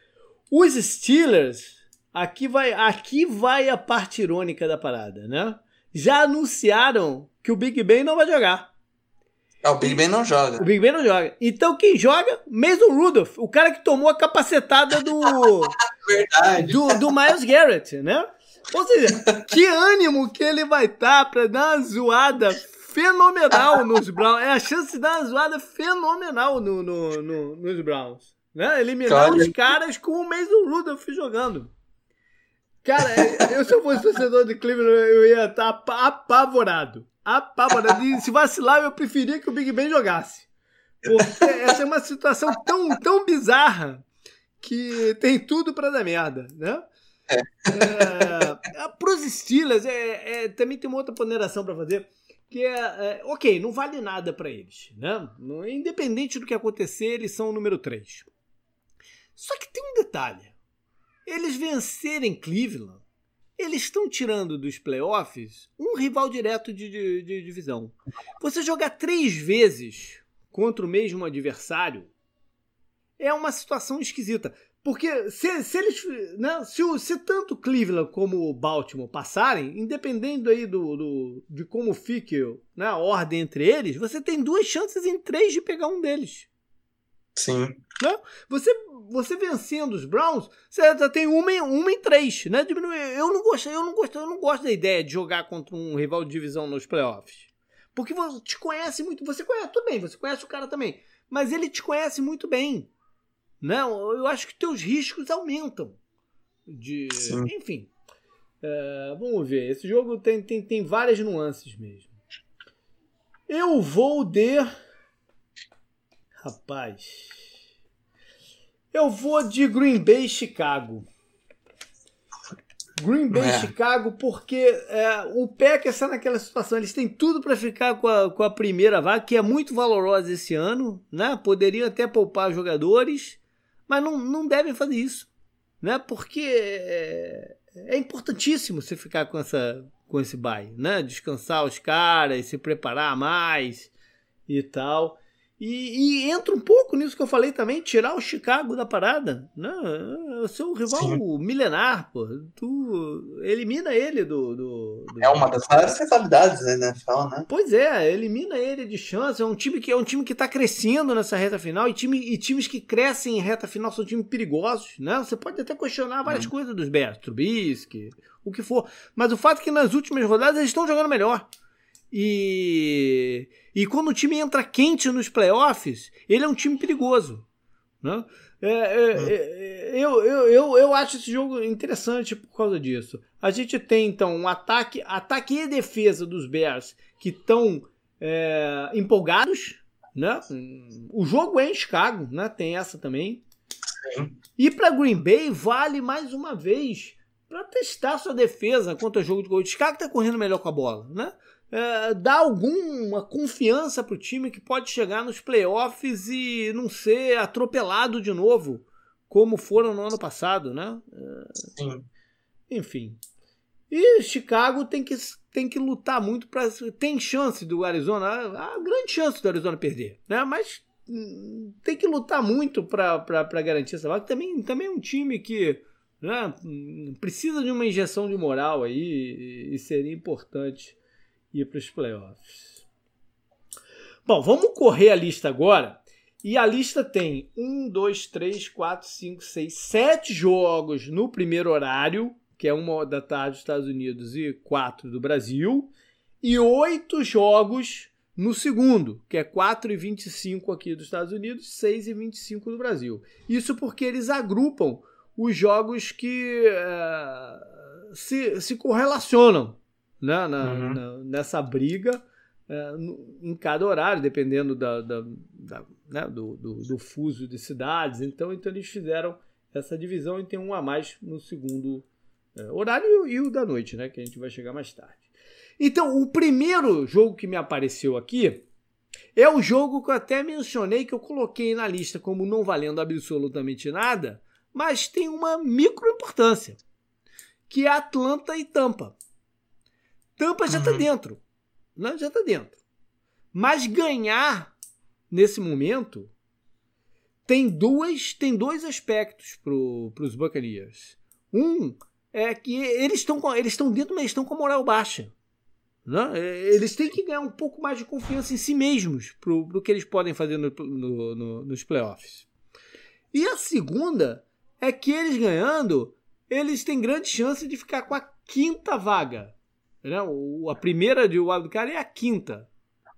Os Steelers, aqui vai, aqui vai a parte irônica da parada, né? Já anunciaram que o Big Ben não vai jogar. Ah, o Big Ben não joga. O Big Ben não joga. Então quem joga? Mason Rudolph, o cara que tomou a capacetada do, Verdade. do, do Miles Garrett, né? Ou seja, que ânimo que ele vai estar pra dar uma zoada fenomenal nos Browns. É a chance de dar uma zoada fenomenal no, no, no- nos Browns. Né? Eliminar Olha. os caras com o Mason Rudolph jogando. Cara, é, eu se eu fosse torcedor de Cleveland, eu ia estar apa- apavorado. Apavorado. E se vacilar, eu preferia que o Big Ben jogasse. Porque essa é uma situação tão, tão bizarra que tem tudo pra dar merda, né? É, Para os Steelers, é, é, também tem uma outra ponderação para fazer, que é, é, ok, não vale nada para eles, né? Independente do que acontecer, eles são o número 3. Só que tem um detalhe: eles vencerem Cleveland, eles estão tirando dos playoffs um rival direto de, de- de divisão. Você jogar três vezes contra o mesmo adversário é uma situação esquisita. Porque se, se eles. Né, se, se tanto Cleveland como o Baltimore passarem, independendo aí do, do- de como fique né, a ordem entre eles, você tem duas chances em três de pegar um deles. Sim. Você, você vencendo os Browns, você já tem uma em, uma em três, né? Diminui- Eu não gosto, eu não gosto, eu não gosto da ideia de jogar contra um rival de divisão nos playoffs. Porque você te conhece muito, você conhece, tudo bem, você conhece o cara também, mas ele te conhece muito bem. Não, eu acho que teus riscos aumentam. De, Sim. enfim. É, vamos ver. Esse jogo tem, tem, tem várias nuances mesmo. Eu vou de. Rapaz. Eu vou de Green Bay Chicago. Green Bay É. Chicago, porque é, o Packers está naquela situação. Eles têm tudo para ficar com a, com a primeira vaga, que é muito valorosa esse ano. Né? Poderiam até poupar jogadores, mas não, não devem fazer isso. Né? Porque é, é importantíssimo você ficar com, essa, com esse bye. Né? Descansar os caras, se preparar mais e tal. E, e, entra um pouco nisso que eu falei também, tirar o Chicago da parada. Né? É o seu rival Sim. milenar, pô. Tu elimina ele do, do, do, É uma das maiores rivalidades da NFL, né? Pois é, elimina ele de chance. É um time que é um time que tá crescendo nessa reta final. E, time, e times que crescem em reta final são times perigosos. Né? Você pode até questionar várias hum. coisas dos Bears, Trubisky, o que for. Mas o fato é que nas últimas rodadas eles estão jogando melhor. E, e quando o time entra quente nos playoffs, ele é um time perigoso. Né? É, é, hum. é, eu, eu, eu, eu acho esse jogo interessante por causa disso. A gente tem então um ataque, ataque e defesa dos Bears que estão é, empolgados. Né? O jogo é em Chicago, né? tem essa também. Sim. E para Green Bay vale mais uma vez para testar sua defesa contra o jogo de gol. O Chicago está correndo melhor com a bola, né? É, dá alguma confiança para o time que pode chegar nos playoffs e não ser atropelado de novo, como foram no ano passado, né? É, Sim. Enfim. E Chicago tem que, tem que lutar muito para. Tem chance do Arizona, a, grande chance do Arizona perder, né? Mas hum, tem que lutar muito para garantir essa vaga. Também, também é um time que né, precisa de uma injeção de moral aí e, e seria importante ir para os playoffs. Bom, vamos correr a lista agora. E a lista tem 1, 2, 3, 4, 5, 6, 7 jogos no primeiro horário, que é uma da tarde dos Estados Unidos e 4 do Brasil, e 8 jogos no segundo, que é 4 e 25 aqui dos Estados Unidos, 6 e 25 do Brasil. Isso porque eles agrupam os jogos que uh, se, se correlacionam né, na, uhum. na, nessa briga é, em cada horário, dependendo da, da, da né, do, do, do, fuso de cidades. Então, então eles fizeram essa divisão e tem um a mais no segundo é, horário e o da noite, né, que a gente vai chegar mais tarde. Então, o primeiro jogo que me apareceu aqui é o jogo que eu até mencionei, que eu coloquei na lista como não valendo absolutamente nada, mas tem uma micro importância, que é Atlanta e Tampa. Tampa já está uhum. dentro. Né? Já está dentro. Mas ganhar nesse momento tem duas tem dois aspectos para os Buccaneers. Um é que eles estão eles estão dentro, mas estão com a moral baixa. Né? Eles têm que ganhar um pouco mais de confiança em si mesmos para o que eles podem fazer no, no, no, nos playoffs. E a segunda é que eles ganhando, eles têm grande chance de ficar com a quinta vaga. Né? O, a primeira de Wildcard é a quinta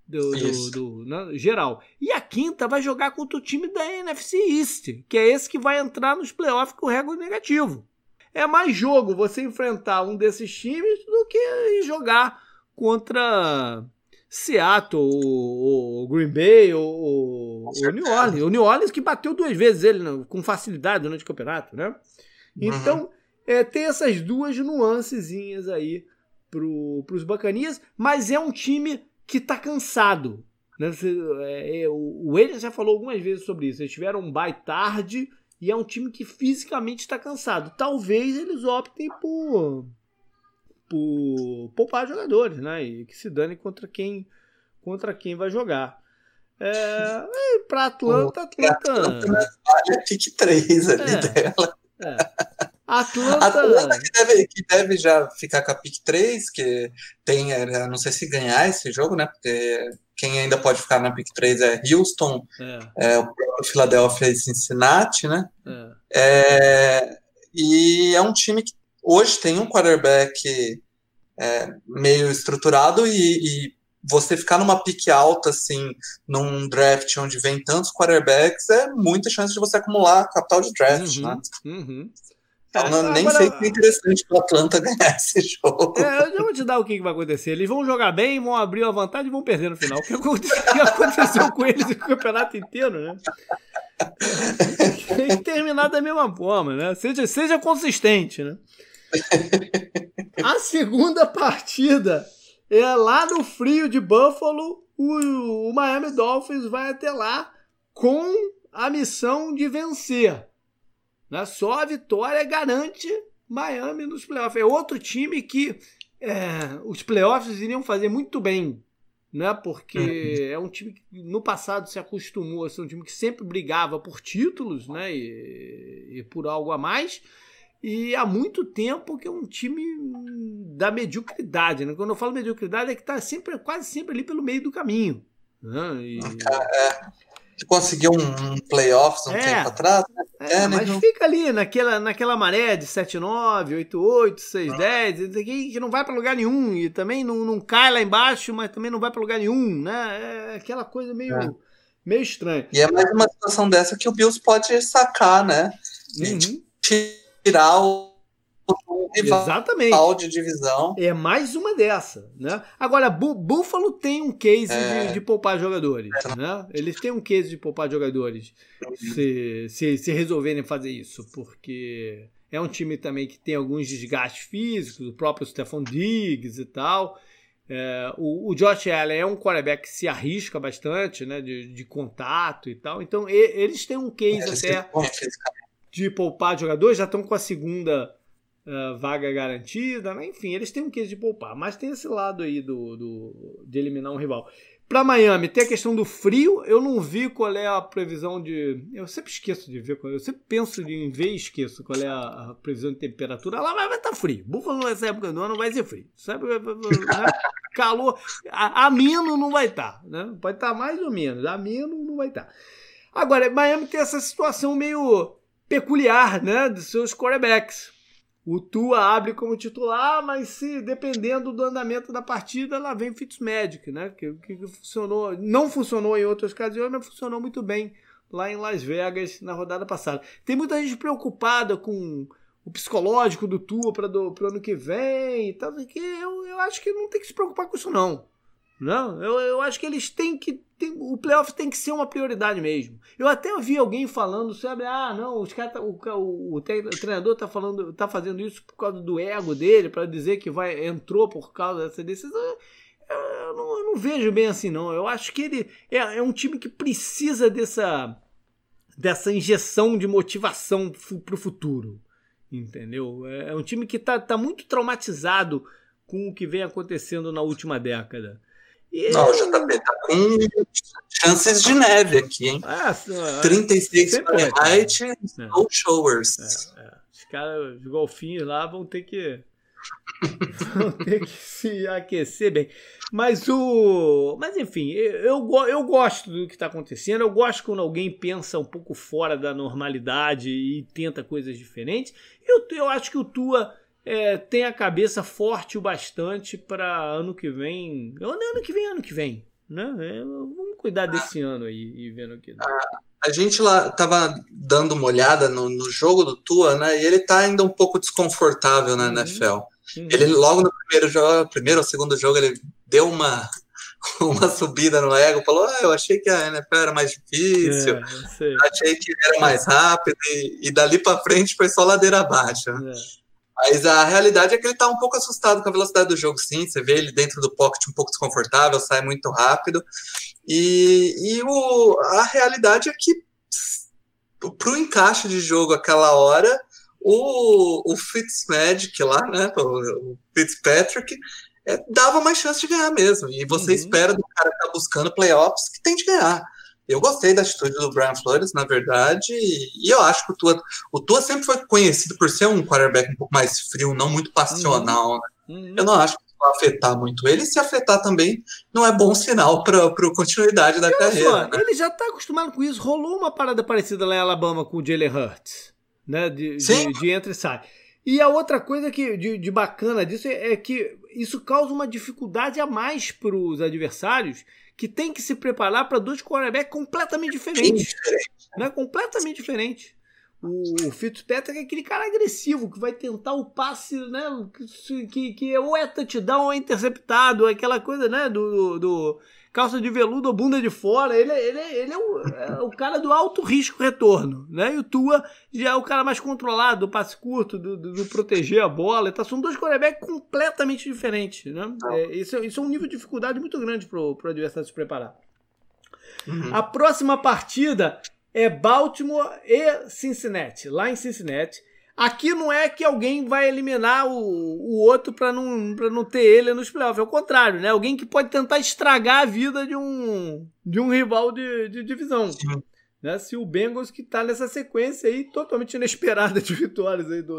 do, do, do né? geral. E a quinta vai jogar contra o time da NFC East, que é esse que vai entrar nos playoffs com recorde negativo. É mais jogo você enfrentar um desses times do que jogar contra Seattle, ou, Green Bay, ou, New Orleans. O New Orleans que bateu duas vezes ele né, com facilidade durante o campeonato, né? Uhum. Então, uhum. é, tem essas duas nuancezinhas aí para os Bacanias, mas é um time que está cansado. Né? É, é, o Williams já falou algumas vezes sobre isso. Eles tiveram um bye tarde e é um time que fisicamente está cansado. Talvez eles optem por, por poupar jogadores, né? E que se dane contra quem, contra quem vai jogar. É, para Atlanta, Atlanta. Atlanta pick 3 ali é, dela. É. Atlanta. Atlanta que deve, que deve já ficar com a pick 3, que tem, é, não sei se ganhar esse jogo, né? Porque quem ainda pode ficar na pick 3 é Houston, é. É, o próprio Philadelphia e Cincinnati, né? É. é. e é um time que hoje tem um quarterback é, meio estruturado e, e você ficar numa pique alta, assim, num draft onde vem tantos quarterbacks, é muita chance de você acumular capital de draft, uhum, né? Uhum. Então, não, nem sei se é interessante para o Atlanta ganhar esse jogo. É, eu já vou te dar o que, vai acontecer. Eles vão jogar bem, vão abrir a vantagem e vão perder no final. O que aconteceu com eles o campeonato inteiro, né? Tem que terminar da mesma forma, né? Seja, seja consistente, né? A segunda partida é lá no frio de Buffalo. O, o Miami Dolphins vai até lá com a missão de vencer. Né? Só a vitória garante Miami nos playoffs. É outro time que é, os playoffs iriam fazer muito bem né? Porque uhum. é um time que no passado se acostumou a ser um time que sempre brigava por títulos, né? E, e por algo a mais. E há muito tempo que é um time da mediocridade, né? Quando eu falo mediocridade é que está sempre, quase sempre ali pelo meio do caminho. Né? E... Conseguiu um, playoffs um é, tempo atrás. Né? É, é, mas fica ali naquela, naquela maré de 7-9, 8-8, 6-10, que não vai para lugar nenhum. E também não, não cai lá embaixo, mas também não vai para lugar nenhum. Né? É aquela coisa meio, é. meio estranha. E é mais uma situação dessa que o Bills pode sacar, né? Uhum. Tirar o Exatamente. de divisão. É mais uma dessa, né? Agora, Buffalo tem um case é. de, de, poupar jogadores, é. né? Eles têm um case de poupar jogadores se, se, se resolverem fazer isso, porque é um time também que tem alguns desgastes físicos, o próprio Stephon Diggs e tal. É, o, o, Josh Allen é um quarterback que se arrisca bastante, né, de, de contato e tal. Então, e, eles têm um case é, até de poupar jogadores, já estão com a segunda uh, vaga garantida, né? enfim, eles têm um queijo de poupar, mas tem esse lado aí do, do de eliminar um rival. Para Miami, tem a questão do frio. Eu não vi qual é a previsão de. Eu sempre esqueço de ver. Eu sempre penso em ver e esqueço qual é a, previsão de temperatura. Lá vai estar tá frio. Búfalo nessa época do ano vai ser frio. Sabe? Né? Calor. A, ameno não vai estar. Tá, né? Pode estar tá mais ou menos. Ameno não vai estar. Tá. Agora, Miami tem essa situação meio peculiar né? dos seus quarterbacks. O Tua abre como titular, mas se dependendo do andamento da partida, lá vem Fitzmagic, né? Que, que funcionou, não funcionou em outras ocasiões, mas funcionou muito bem lá em Las Vegas na rodada passada. Tem muita gente preocupada com o psicológico do Tua para o ano que vem e tal, que eu, eu acho que não tem que se preocupar com isso não. Não, eu, eu acho que eles têm que. Tem, o playoff tem que ser uma prioridade mesmo. Eu até ouvi alguém falando sobre, ah, não, os cara, tá, o, o, o, treinador tá falando, tá fazendo isso por causa do ego dele, para dizer que vai entrou por causa dessa decisão. Eu, eu, não, eu não, vejo bem assim, não. Eu acho que ele é, é um time que precisa dessa, dessa injeção de motivação para o futuro. Entendeu? É, é um time que tá, tá muito traumatizado com o que vem acontecendo na última década. Não, o JP tá com chances de neve aqui, hein? Ah, 36 Fahrenheit, é. no showers. É, é. Os caras, os golfinhos lá vão ter que vão ter que se aquecer bem. Mas o. Mas enfim, eu, eu gosto do que está acontecendo. Eu gosto quando alguém pensa um pouco fora da normalidade e tenta coisas diferentes. Eu, eu acho que o Tua é, tem a cabeça forte o bastante para ano que vem. Ano que vem, ano que vem. Né? É, vamos cuidar desse ano aí e vendo o que dá. A gente lá tava dando uma olhada no, no, jogo do Tua, né? E ele tá ainda um pouco desconfortável na uhum. NFL. Uhum. Ele logo no primeiro jogo, primeiro ou segundo jogo, ele deu uma uma subida no ego, falou: ah, eu achei que a NFL era mais difícil, é, achei que era mais rápido, e, e dali para frente foi só ladeira abaixo. É. Mas a realidade é que ele está um pouco assustado com a velocidade do jogo, sim. Você vê ele dentro do pocket um pouco desconfortável, sai muito rápido. E, e o, a realidade é que, para o encaixe de jogo aquela hora, o, o Fitzmagic lá, né, o, o Fitzpatrick, é, dava mais chance de ganhar mesmo. E você uhum. espera do cara estar tá buscando playoffs que tem de ganhar. Eu gostei da atitude do Brian Flores, na verdade, e, eu acho que o Tua, o Tua sempre foi conhecido por ser um quarterback um pouco mais frio, não muito passional. Uhum. Né? Uhum. Eu não acho que vai afetar muito ele, se afetar também não é bom sinal para a continuidade da carreira. Só, né? Ele já está acostumado com isso. Rolou uma parada parecida lá em Alabama com o Jalen Hurts, né? De, de, de entra e sai. E a outra coisa que, de, de bacana disso é, é, que isso causa uma dificuldade a mais para os adversários que tem que se preparar para dois quarterbacks completamente diferentes. Né? Completamente diferentes. O Fitzpatrick é aquele cara agressivo que vai tentar o passe, né? Que, que ou é touchdown ou é interceptado, aquela coisa, né? Do, do, calça de veludo ou bunda de fora. Ele, ele, ele é, o, é o cara do alto risco retorno, né? E o Tua já é o cara mais controlado, do passe curto, do, do, do proteger a bola. Então são dois quarterbacks completamente diferentes, né? É, isso, isso é um nível de dificuldade muito grande para o adversário se preparar. Uhum. A próxima partida é Baltimore e Cincinnati, lá em Cincinnati. Aqui não é que alguém vai eliminar o, o outro para não, pra não ter ele nos playoffs. É o contrário, né? Alguém que pode tentar estragar a vida de um, de um rival de, de divisão. Né? Se o Bengals que tá nessa sequência aí totalmente inesperada de vitórias aí do,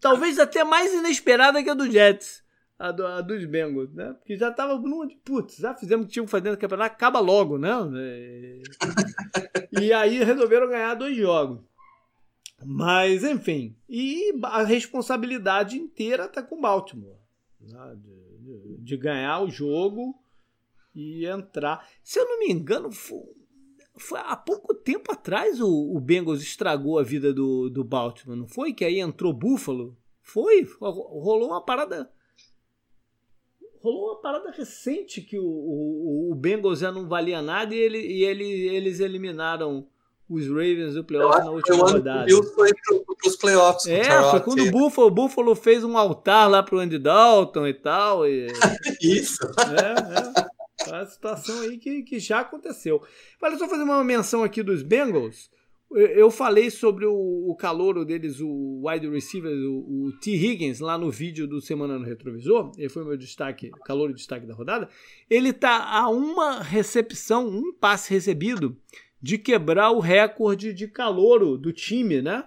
talvez até mais inesperada que a do Jets, a, do, a dos Bengals, né? Porque já tava no putz, já fizemos o que tinha que fazer no campeonato, acaba logo, né? E aí resolveram ganhar dois jogos. Mas, enfim, e a responsabilidade inteira tá com o Baltimore. Né? De, de, de, ganhar o jogo e entrar. Se eu não me engano, foi, foi há pouco tempo atrás o, o, Bengals estragou a vida do, do Baltimore, não foi? Que aí entrou Buffalo. Foi, rolou uma parada. Rolou uma parada recente que o, o, o Bengals já não valia nada e, ele, e ele, eles eliminaram os Ravens do playoff na última rodada. O foi para os playoffs. É, foi quando o Buffalo, o Buffalo fez um altar lá pro Andy Dalton e tal. E... Isso. É, é. A situação aí que, que já aconteceu. Olha, só fazer uma menção aqui dos Bengals. Eu falei sobre o, o calouro deles, o wide receiver, o, o, T. Higgins, lá no vídeo do Semana no Retrovisor. Ele foi o meu destaque, calor e destaque da rodada. Ele tá a uma recepção, um passe recebido de quebrar o recorde de calouro do time, né?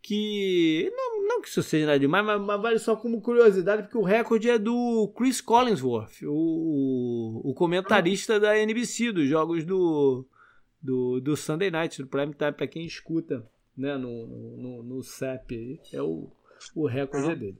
Que não, não que isso seja nada demais, mas, mas, vale só como curiosidade, porque o recorde é do Chris Collinsworth, o, o comentarista da NBC, dos jogos do, do, do Sunday Night, do Prime Time, para quem escuta né, no, no, no CEP. É o, o recorde uhum. dele.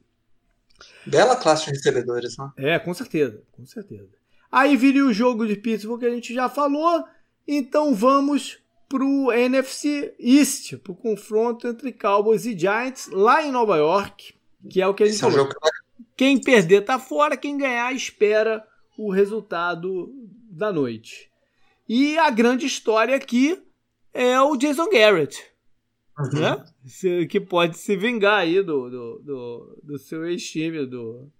Bela classe de recebedores, né? É, com certeza, com certeza. Aí viria o jogo de Pittsburgh que a gente já falou. Então vamos pro NFC East, pro confronto entre Cowboys e Giants lá em Nova York, que é o que a gente Esse falou. É um quem perder tá fora, quem ganhar espera o resultado da noite. E a grande história aqui é o Jason Garrett, uhum. né? que pode se vingar aí do, do, do, do seu ex-time, do,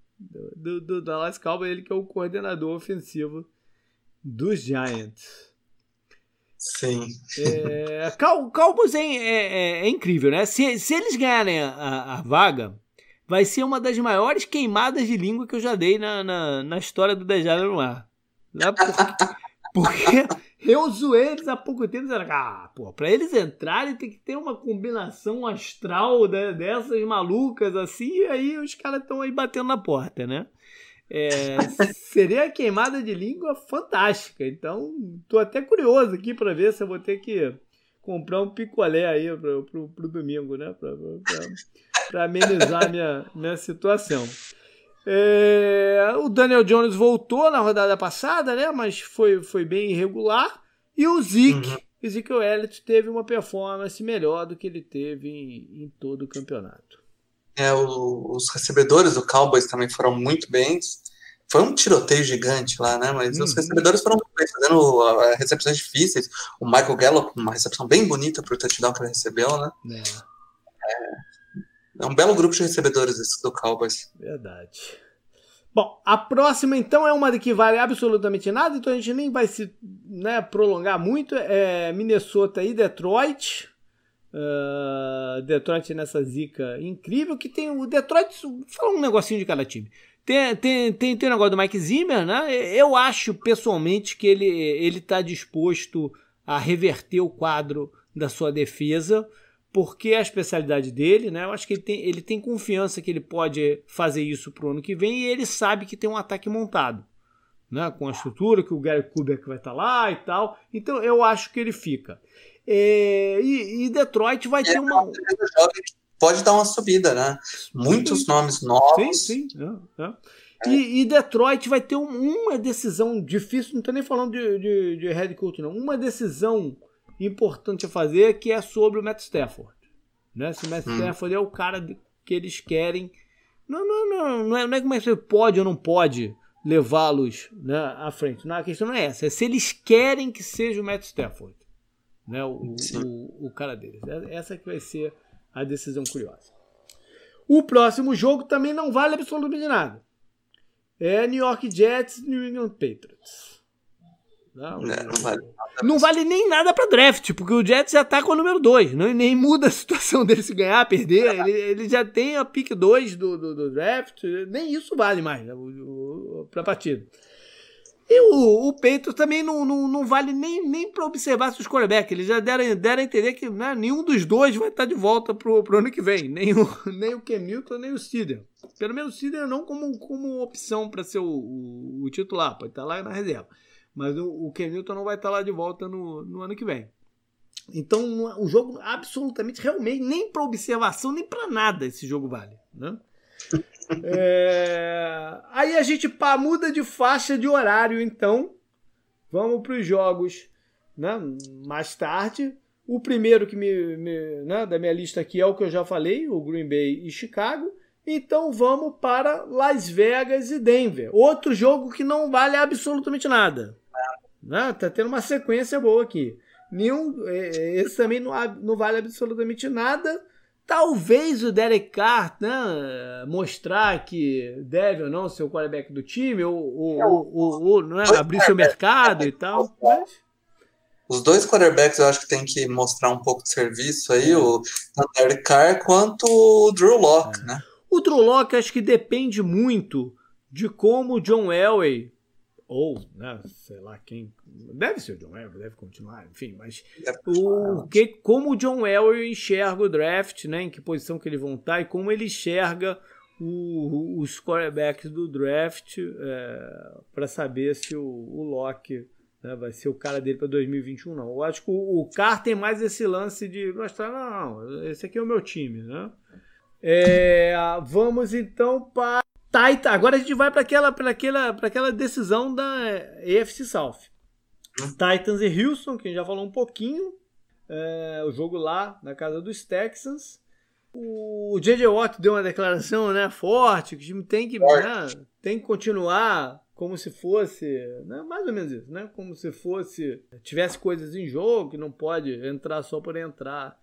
do, do Dallas Cowboys, ele que é o coordenador ofensivo dos Giants. Sim. É, Cowboys é, é, é, incrível, né? Se, se eles ganharem a, a, vaga, vai ser uma das maiores queimadas de língua que eu já dei na, na, na história do Dejada no ar. Porque, porque eu zoei eles há pouco tempo dizendo, ah, pô, pra eles entrarem tem que ter uma combinação astral né, dessas malucas assim, e aí os caras estão aí batendo na porta, né? É, seria a queimada de língua fantástica. Então, tô até curioso aqui para ver se eu vou ter que comprar um picolé aí pro, pro, pro domingo, né? Para amenizar minha, minha situação. É, o Daniel Jones voltou na rodada passada, né? Mas foi, foi bem irregular. E o Zeke, uhum. Ezekiel Elliott, teve uma performance melhor do que ele teve em, em todo o campeonato. É, o, os recebedores do Cowboys também foram muito bens. Foi um tiroteio gigante lá, né? Mas uhum. os recebedores foram fazendo uh, recepções difíceis. O Michael Gallup, uma recepção bem bonita para o touchdown que ele recebeu, né? É. é. é um belo grupo de recebedores esse do Cowboys. Verdade. Bom, a próxima então é uma de que vale absolutamente nada, então a gente nem vai se né, prolongar muito. É Minnesota e Detroit. Uh, Detroit nessa zica incrível que tem o Detroit. Fala um negocinho de cada time. Tem, tem, tem, tem o negócio do Mike Zimmer, né? Eu acho pessoalmente que ele ele está disposto a reverter o quadro da sua defesa, porque é a especialidade dele, né? Eu acho que ele tem, ele tem confiança que ele pode fazer isso pro ano que vem e ele sabe que tem um ataque montado. Né, com a estrutura, que o Gary Kubiak vai estar tá lá e tal. Então eu acho que ele fica. É, e, e, Detroit vai é, ter uma. Pode dar uma subida, né? Muitos sim. nomes novos. Sim, sim. É, é. E, e, Detroit vai ter um, uma decisão difícil, não estou nem falando de, de, de head coach, não. Uma decisão importante a fazer que é sobre o Matt Stafford. Né? Se o Matt hum. Stafford é o cara que eles querem. Não, não, não, não é, não é como é que você pode ou não pode levá-los né, à frente. Não, a questão não é essa. É se eles querem que seja o Matt Stafford né, o, o, o, cara deles. É, essa que vai ser a decisão curiosa. O próximo jogo também não vale absolutamente nada. É New York Jets e New England Patriots. Não, é, não, vale, não vale nem nada para draft, porque o Jets já tá com o número 2. Nem muda a situação dele se ganhar, perder. Ele, ele já tem a pick 2 do, do, do, draft. Nem isso vale mais né, para partida. E o, o Peito também não, não, não vale nem, nem para observar se os quarterback. Eles já deram, deram a entender que né, nenhum dos dois vai estar de volta pro, pro ano que vem. Nem o, nem o Newton, nem o Steeder. Pelo menos o Steeder não como, como opção para ser o, o, o, titular. Pode estar lá na reserva. Mas o, o não vai estar lá de volta no, no ano que vem. Então, o jogo absolutamente, realmente, nem para observação, nem para nada esse jogo vale. Né? É... Aí a gente pá, muda de faixa de horário, então. Vamos para os jogos né, mais tarde. O primeiro que me, me né, da minha lista aqui é o que eu já falei, o Green Bay e Chicago. Então vamos para Las Vegas e Denver. Outro jogo que não vale absolutamente nada. Né? Tá tendo uma sequência boa aqui. Nenhum, é, esse também não, não vale absolutamente nada. Talvez o Derek Carr né, mostrar que deve ou não ser o quarterback do time, ou, ou, ou, ou não é, abrir seu mercado e tal. Mas... Os dois quarterbacks eu acho que tem que mostrar um pouco de serviço aí, o Derek Carr quanto o Drew Locke, é. né? O Drew Locke acho que depende muito de como o John Elway ou, né, sei lá quem. Deve ser o John Elway, deve continuar, enfim, mas o que, como o John Elway enxerga o draft, né, em que posição que eles vão estar e como ele enxerga o, os quarterbacks do draft é, para saber se o, o Locke né, vai ser o cara dele para 2021, não. Eu acho que o, o Carr tem mais esse lance de mostrar, não, esse aqui é o meu time, né? É, vamos então para Titan. Agora a gente vai para aquela, aquela, aquela decisão da EFC South. Titans e Houston, que a gente já falou um pouquinho. É, o jogo lá na casa dos Texans. O J.J. Watt deu uma declaração né, forte, que o time tem que, né, tem que continuar como se fosse, né, mais ou menos isso, né, como se fosse, tivesse coisas em jogo, que não pode entrar só por entrar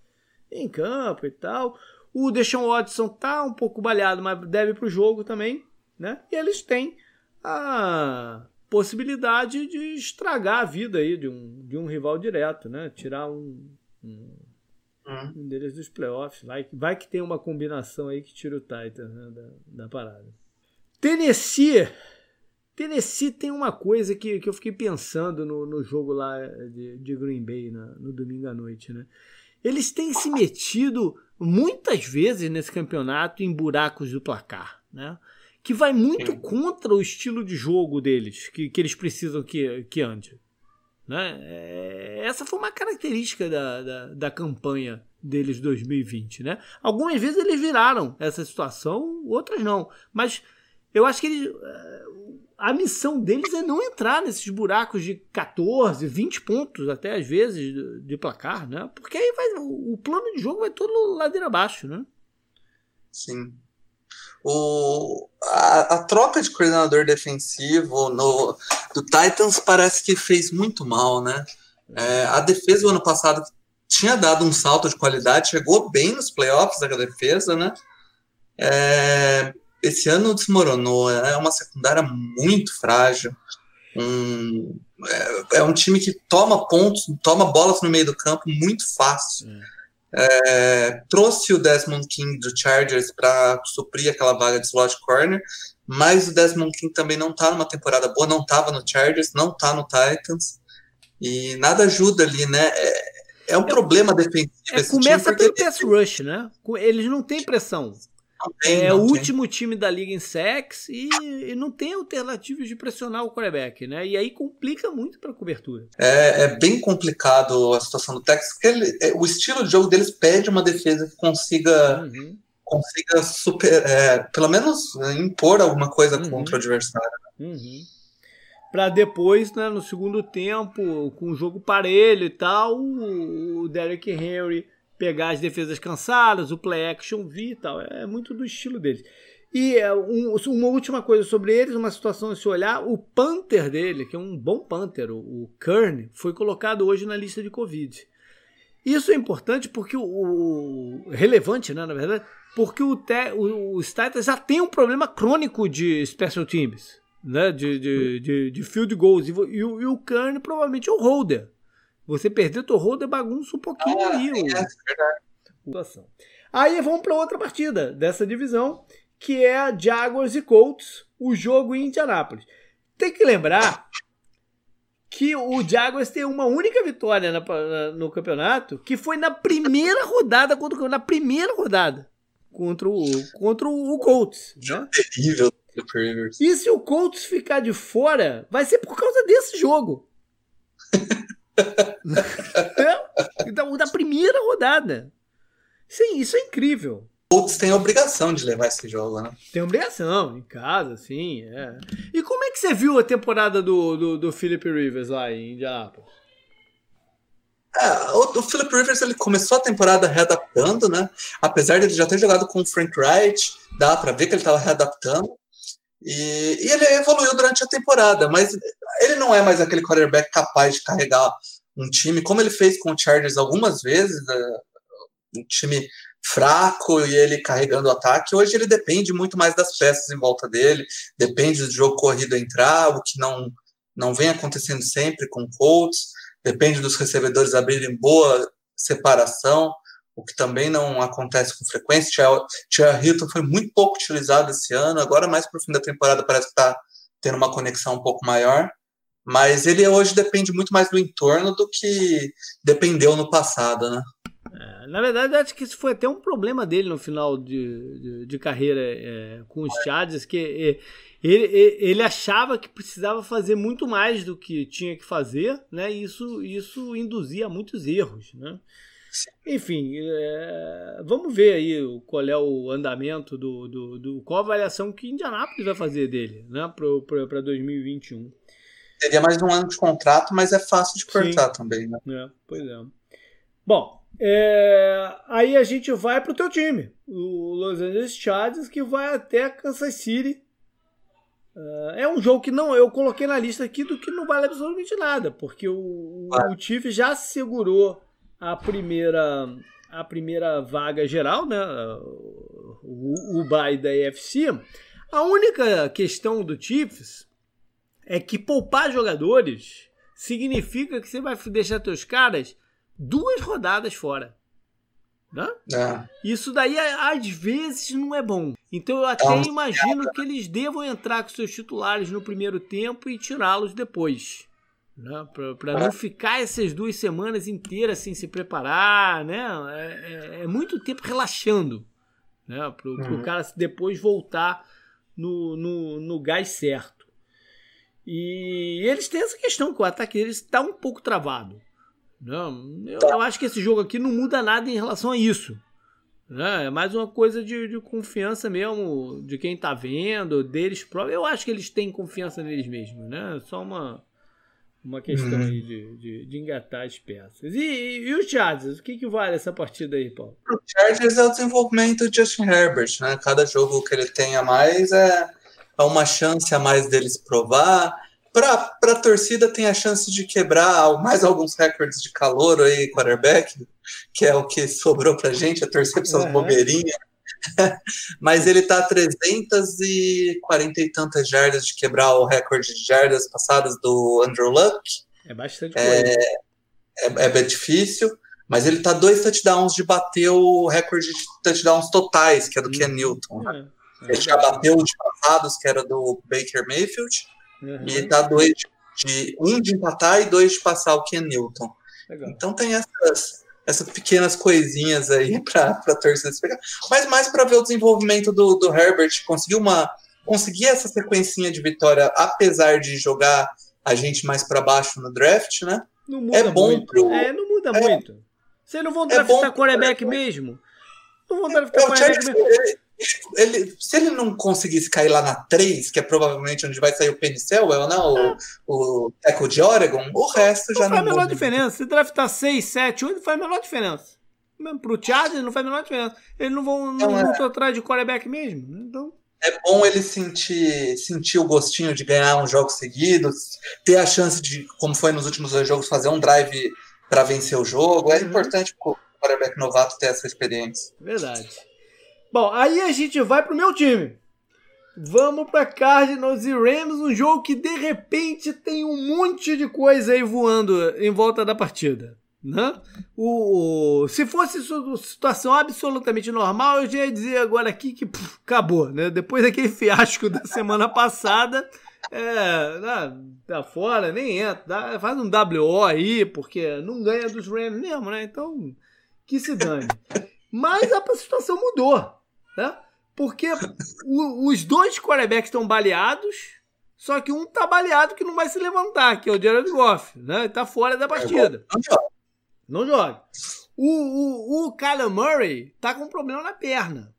em campo e tal. O Deshaun Watson tá um pouco balhado, mas deve para o jogo também, né? E eles têm a possibilidade de estragar a vida aí de um, de um rival direto, né? Tirar um, um, hum. um deles dos playoffs. Vai, vai que tem uma combinação aí que tira o Titan né, da, da parada. Tennessee. Tennessee tem uma coisa que, que eu fiquei pensando no, no jogo lá de, de Green Bay na, no domingo à noite, né? Eles têm se metido muitas vezes nesse campeonato em buracos do placar, né? Que vai muito Sim. contra o estilo de jogo deles, que, que eles precisam que, que ande. Né? É, essa foi uma característica da, da, da campanha deles 2020. Né? Algumas vezes eles viraram essa situação, outras não. Mas eu acho que eles, a missão deles é não entrar nesses buracos de 14, 20 pontos, até às vezes, de, placar, né? Porque aí vai, o, o, plano de jogo vai todo ladeira abaixo, né? Sim. O, a, a, troca de coordenador defensivo no, do Titans parece que fez muito mal, né? É, a defesa do ano passado tinha dado um salto de qualidade, chegou bem nos playoffs da defesa, né? É, esse ano desmoronou. É uma secundária muito frágil. Um, é, é, um time que toma pontos, toma bolas no meio do campo muito fácil. É, trouxe o Desmond King do Chargers para suprir aquela vaga de slot corner, mas o Desmond King também não está numa temporada boa, não estava no Chargers, não está no Titans, e nada ajuda ali, né? É, é um é, problema defensivo. É, começa pelo pass rush, né? Eles não têm pressão. Tem, é o último time da liga em sex e, e, não tem alternativas de pressionar o quarterback, né? E aí complica muito para a cobertura. É, é, bem complicado a situação do Texas, porque ele, é, o estilo de jogo deles pede uma defesa que consiga, uhum. consiga super, é, pelo menos né, impor alguma coisa uhum. contra o adversário. Uhum. Para depois, né, no segundo tempo, com o jogo parelho e tal, o Derek Henry pegar as defesas cansadas, o play action V e tal. É muito do estilo deles. E é, um, uma última coisa sobre eles, uma situação a se olhar, o Panther dele, que é um bom Panther, o, o Kern, foi colocado hoje na lista de Covid. Isso é importante porque o, o relevante, né, na verdade, porque o, te, o, o Titans já tem um problema crônico de special teams. né, de, de, de, de field goals. E, e, e o Kern provavelmente é o holder. Você perder o holder bagunça um pouquinho ah, aí. É, o, é. Aí vamos para outra partida dessa divisão, que é a Jaguars e Colts, o jogo em Indianápolis. Tem que lembrar que o Jaguars tem uma única vitória na, na, no campeonato, que foi na primeira rodada contra na primeira rodada contra o contra o Colts, né? Terrível. E se o Colts ficar de fora, vai ser por causa desse jogo. então, da primeira rodada. Sim, isso é incrível. Colts tem a obrigação de levar esse jogo, né? Tem obrigação, em casa, sim. É. E como é que você viu a temporada do, do, do Philip Rivers lá em Indianapolis? É, o, o Philip Rivers ele começou a temporada readaptando, né? Apesar de ele já ter jogado com o Frank Wright, dá para ver que ele estava readaptando. E, e, ele evoluiu durante a temporada, mas ele não é mais aquele quarterback capaz de carregar um time, como ele fez com o Chargers algumas vezes, né? um time fraco e ele carregando o ataque. Hoje ele depende muito mais das peças em volta dele, depende do jogo corrido entrar, o que não, não vem acontecendo sempre com o Colts, depende dos recebedores abrirem boa separação, o que também não acontece com frequência. Tia Hilton foi muito pouco utilizado esse ano, agora mais para o fim da temporada parece que está tendo uma conexão um pouco maior. Mas ele hoje depende muito mais do entorno do que dependeu no passado, né? É, na verdade, acho que isso foi até um problema dele no final de, de, de carreira é, com os Chargers, que é, ele, ele achava que precisava fazer muito mais do que tinha que fazer, né? E isso, isso induzia muitos erros, né? Enfim, é, vamos ver aí qual é o andamento do, do, do, qual a avaliação que Indianápolis vai fazer dele, né, para 2021. Teria mais um ano de contrato, mas é fácil de cortar Sim. também, né? É, pois é. Bom, é, aí a gente vai para o teu time, o Los Angeles Chargers, que vai até Kansas City. É, é um jogo que não eu coloquei na lista aqui do que não vale absolutamente nada, porque o, o Chiefs já segurou a primeira a primeira vaga geral, né? O, o bye da EFC. A única questão do Chiefs é que poupar jogadores significa que você vai deixar teus caras duas rodadas fora. Né? É. Isso daí, às vezes, não é bom. Então, eu até é imagino que eles devam entrar com seus titulares no primeiro tempo e tirá-los depois. Né? Para é. não ficar essas duas semanas inteiras sem se preparar. Né? É, é, é muito tempo relaxando. Né? Para o uhum. cara depois voltar no, no, no gás certo. E eles têm essa questão que o ataque deles está um pouco travado. Não, eu, eu, acho que esse jogo aqui não muda nada em relação a isso. Né? É mais uma coisa de, de confiança mesmo de quem está vendo, deles próprios. Eu acho que eles têm confiança neles mesmos, né? Só uma, uma questão uhum. aí de, de, de, engatar as peças. E, e, e o Chargers? O que, que vale essa partida aí, Paulo? O Chargers é o desenvolvimento de Justin Herbert, né? Cada jogo que ele tem a mais é, é uma chance a mais deles provar para a torcida tem a chance de quebrar mais alguns recordes de calor aí, quarterback, que é o que sobrou para gente, a torcer para essas uhum. bobeirinhas. Mas ele está a 340 e tantas jardas de quebrar o recorde de jardas passadas do Andrew Luck. É bastante é, coisa. É, é, é difícil, mas ele está dois touchdowns de bater o recorde de touchdowns totais, que é do. Ken Newton. É, é ele já bateu de passados, que era do Baker Mayfield Uhum. E tá dois de um de empatar e dois de passar o Ken Newton. Legal. Então tem essas, essas pequenas coisinhas aí para a torcida se pegar. Mas mais para ver o desenvolvimento do, do Herbert, conseguir uma conseguir essa sequencinha de vitória, apesar de jogar a gente mais para baixo no draft, né? Não muda é bom muito. Pro... É, não muda é, muito. Vocês não vão é draftar é quarterback mesmo? Não vão draftar é, quarterback mesmo. Ele, se ele não conseguisse cair lá na 3, que é provavelmente onde vai sair o Penicel, né, o, é. o Teco de Oregon, o resto não já não. Não faz a menor diferença. Se draftar 6, 7, 8, não faz a menor diferença. Mesmo pro Chargers não faz a menor diferença. Eles não vão não, não é. atrás de quarterback mesmo. Né? Então. É bom ele sentir, sentir o gostinho de ganhar uns jogos seguidos, ter a chance de, como foi nos últimos dois jogos, fazer um drive para vencer o jogo. É uhum. importante o quarterback novato ter essa experiência. Verdade. Bom, aí a gente vai pro meu time. Vamos para Cardinals e Rams, um jogo que de repente tem um monte de coisa aí voando em volta da partida. Né? O, se fosse situação absolutamente normal, eu já ia dizer agora aqui que puf, acabou. Né? Depois daquele fiasco da semana passada, é, tá fora, nem entra. Dá, faz um WO aí, porque não ganha dos Rams mesmo, né? Então, que se dane. Mas a situação mudou, né? Porque o, os dois quarterbacks estão baleados, só que um tá baleado que não vai se levantar, que é o Jared Goff, né? Ele tá fora da partida. Não joga. Não joga. O, o, o Kyler Murray tá com problema na perna.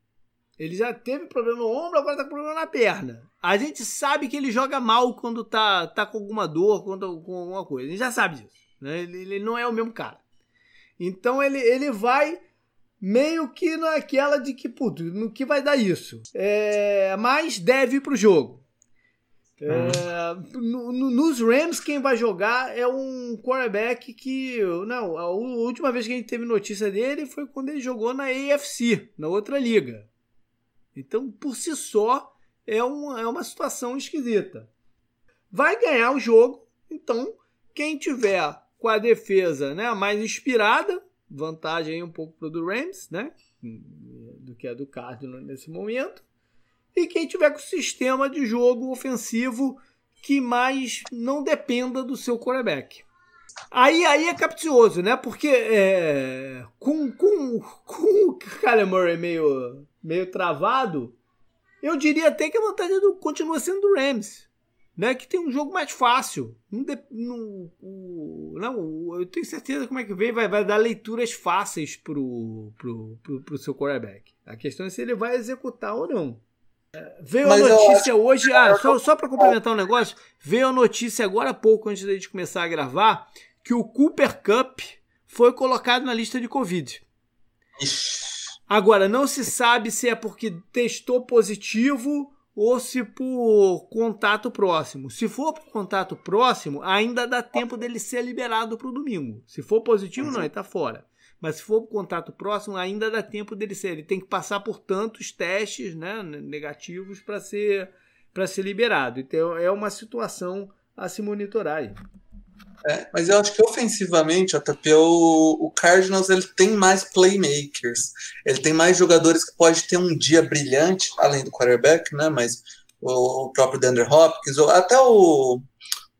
Ele já teve problema no ombro, agora tá com problema na perna. A gente sabe que ele joga mal quando tá, tá com alguma dor, quando, com alguma coisa. A gente já sabe disso. Né? Ele, ele não é o mesmo cara. Então ele, ele vai meio que naquela de que, puto, no que vai dar isso. É, mas deve ir pro jogo. É, no, no, nos Rams, quem vai jogar é um quarterback que. Não, a última vez que a gente teve notícia dele foi quando ele jogou na AFC, na outra liga. Então, por si só, é, um, é uma situação esquisita. Vai ganhar o jogo, então, quem tiver com a defesa né, mais inspirada, vantagem um pouco para o do Rams, né? Do que a do Cardinals nesse momento. E quem tiver com o sistema de jogo ofensivo que mais não dependa do seu quarterback. Aí, aí é capcioso, né? Porque é, com, com, com o Kyler Murray meio, meio travado, eu diria até que a vantagem do, continua sendo do Rams né, que tem um jogo mais fácil. Não, não, não, eu tenho certeza como é que vem, vai, vai dar leituras fáceis pro, pro, pro, pro seu quarterback. A questão é se ele vai executar ou não. É, veio Mas a notícia hoje, ah, só, só para complementar um negócio, veio a notícia agora há pouco, antes da gente começar a gravar, que o Cooper Cup foi colocado na lista de Covid. Agora, não se sabe se é porque testou positivo ou se por contato próximo. Se for por contato próximo, ainda dá tempo dele ser liberado para o domingo. Se for positivo, não, ele está fora. Mas se for por contato próximo, ainda dá tempo dele ser. Ele tem que passar por tantos testes né, negativos para ser, ser liberado. Então é uma situação a se monitorar. Aí. É, mas eu acho que ofensivamente, JP, o, o Cardinals ele tem mais playmakers. Ele tem mais jogadores que pode ter um dia brilhante, além do quarterback, né? Mas o, o próprio Dander Hopkins, ou até o,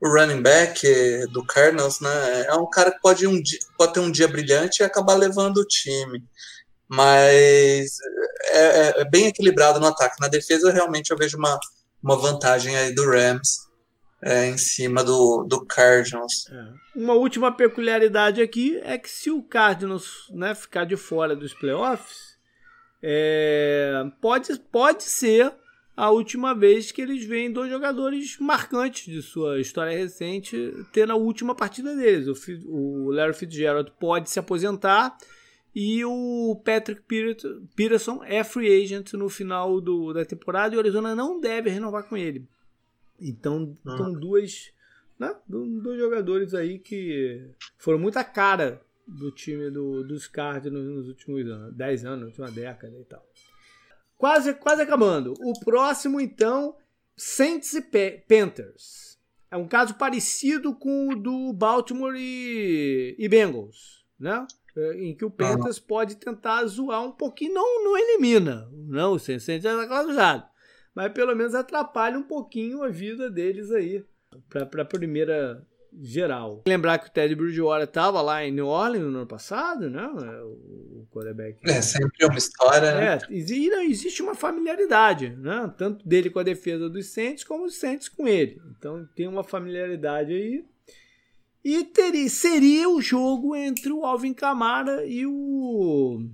o running back do Cardinals, né? É um cara que pode, um, pode ter um dia brilhante e acabar levando o time. Mas é, é, é bem equilibrado no ataque. Na defesa, realmente, eu vejo uma, uma vantagem aí do Rams é, em cima do, do Cardinals. É. Uma última peculiaridade aqui é que se o Cardinals né, ficar de fora dos playoffs, é, pode, pode ser a última vez que eles veem dois jogadores marcantes de sua história recente ter na última partida deles. O, o Larry Fitzgerald pode se aposentar e o Patrick Peterson é free agent no final do, da temporada e o Arizona não deve renovar com ele. Então, ah. são duas, né, dois jogadores aí que foram muito a cara do time do, dos Cardinals nos últimos anos, 10 anos, na última década e tal. Quase, quase acabando. O próximo, então, Saints e Panthers. É um caso parecido com o do Baltimore e, e Bengals, né? É, em que o Panthers ah. pode tentar zoar um pouquinho, não, não elimina, não, o Saints já está classificado mas pelo menos atrapalha um pouquinho a vida deles aí para a primeira geral. Lembrar que o Ted Bridgewater estava lá em New Orleans no ano passado, né? O quarterback. É sempre uma história. Né? É, e não, existe uma familiaridade, né? Tanto dele com a defesa dos Saints como os Saints com ele. Então tem uma familiaridade aí. E teria, seria o jogo entre o Alvin Kamara e o,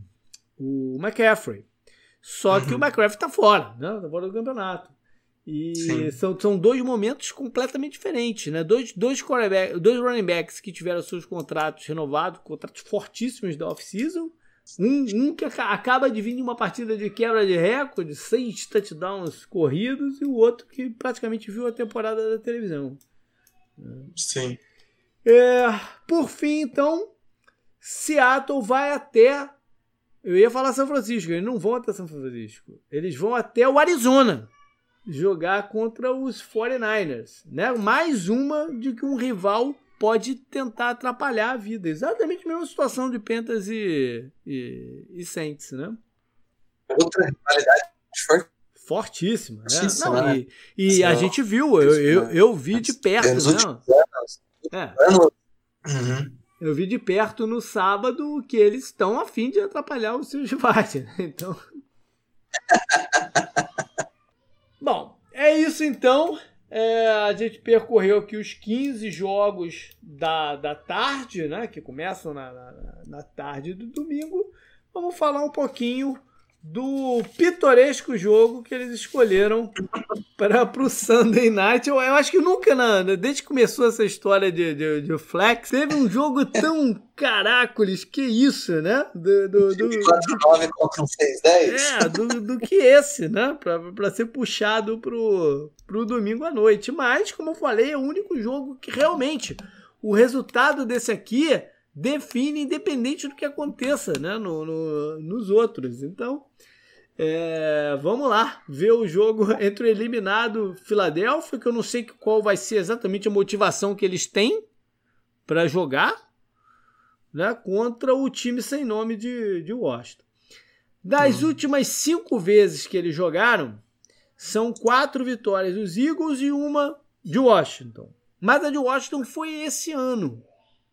o McCaffrey. Só uhum. que o McCraft está fora, né? Tá fora do campeonato. E são, são dois momentos completamente diferentes, né? Dois, dois, dois running backs que tiveram seus contratos renovados, contratos fortíssimos da off-season. Um, um que acaba de vir de uma partida de quebra de recorde, seis touchdowns corridos, e o outro que praticamente viu a temporada da televisão. Sim. É, por fim, então, Seattle vai até eu ia falar São Francisco, eles não vão até São Francisco. Eles vão até o Arizona. jogar contra os 49ers, né? Mais uma de que um rival pode tentar atrapalhar a vida. Exatamente a mesma situação de Pentas e, e, e Saints, né? Outra rivalidade forte. Fortíssima, né? Não, né? E, e a gente viu, eu, eu, eu vi de perto, né? É. Uhum. Eu vi de perto no sábado que eles estão a fim de atrapalhar os seus rivais. Né? Então. Bom, é isso então. É, a gente percorreu aqui os 15 jogos da, da tarde, né? Que começam na, na, na tarde do domingo. Vamos falar um pouquinho do pitoresco jogo que eles escolheram para o Sunday Night. Eu, eu, acho que nunca, na, desde que começou essa história de, de, de, Flex, teve um jogo tão caracoles, que isso, né? Do, do, do, 4-9 contra 6-10. É, do, do que esse, né? Para ser puxado pro, pro domingo à noite. Mas, como eu falei, é o único jogo que realmente o resultado desse aqui define independente do que aconteça né, no, no nos outros. Então, é, vamos lá ver o jogo entre o eliminado Filadélfia, que eu não sei qual vai ser exatamente a motivação que eles têm para jogar, né, contra o time sem nome de, de Washington. Das uhum. últimas cinco vezes que eles jogaram, são quatro vitórias dos Eagles e uma de Washington. Mas a de Washington foi esse ano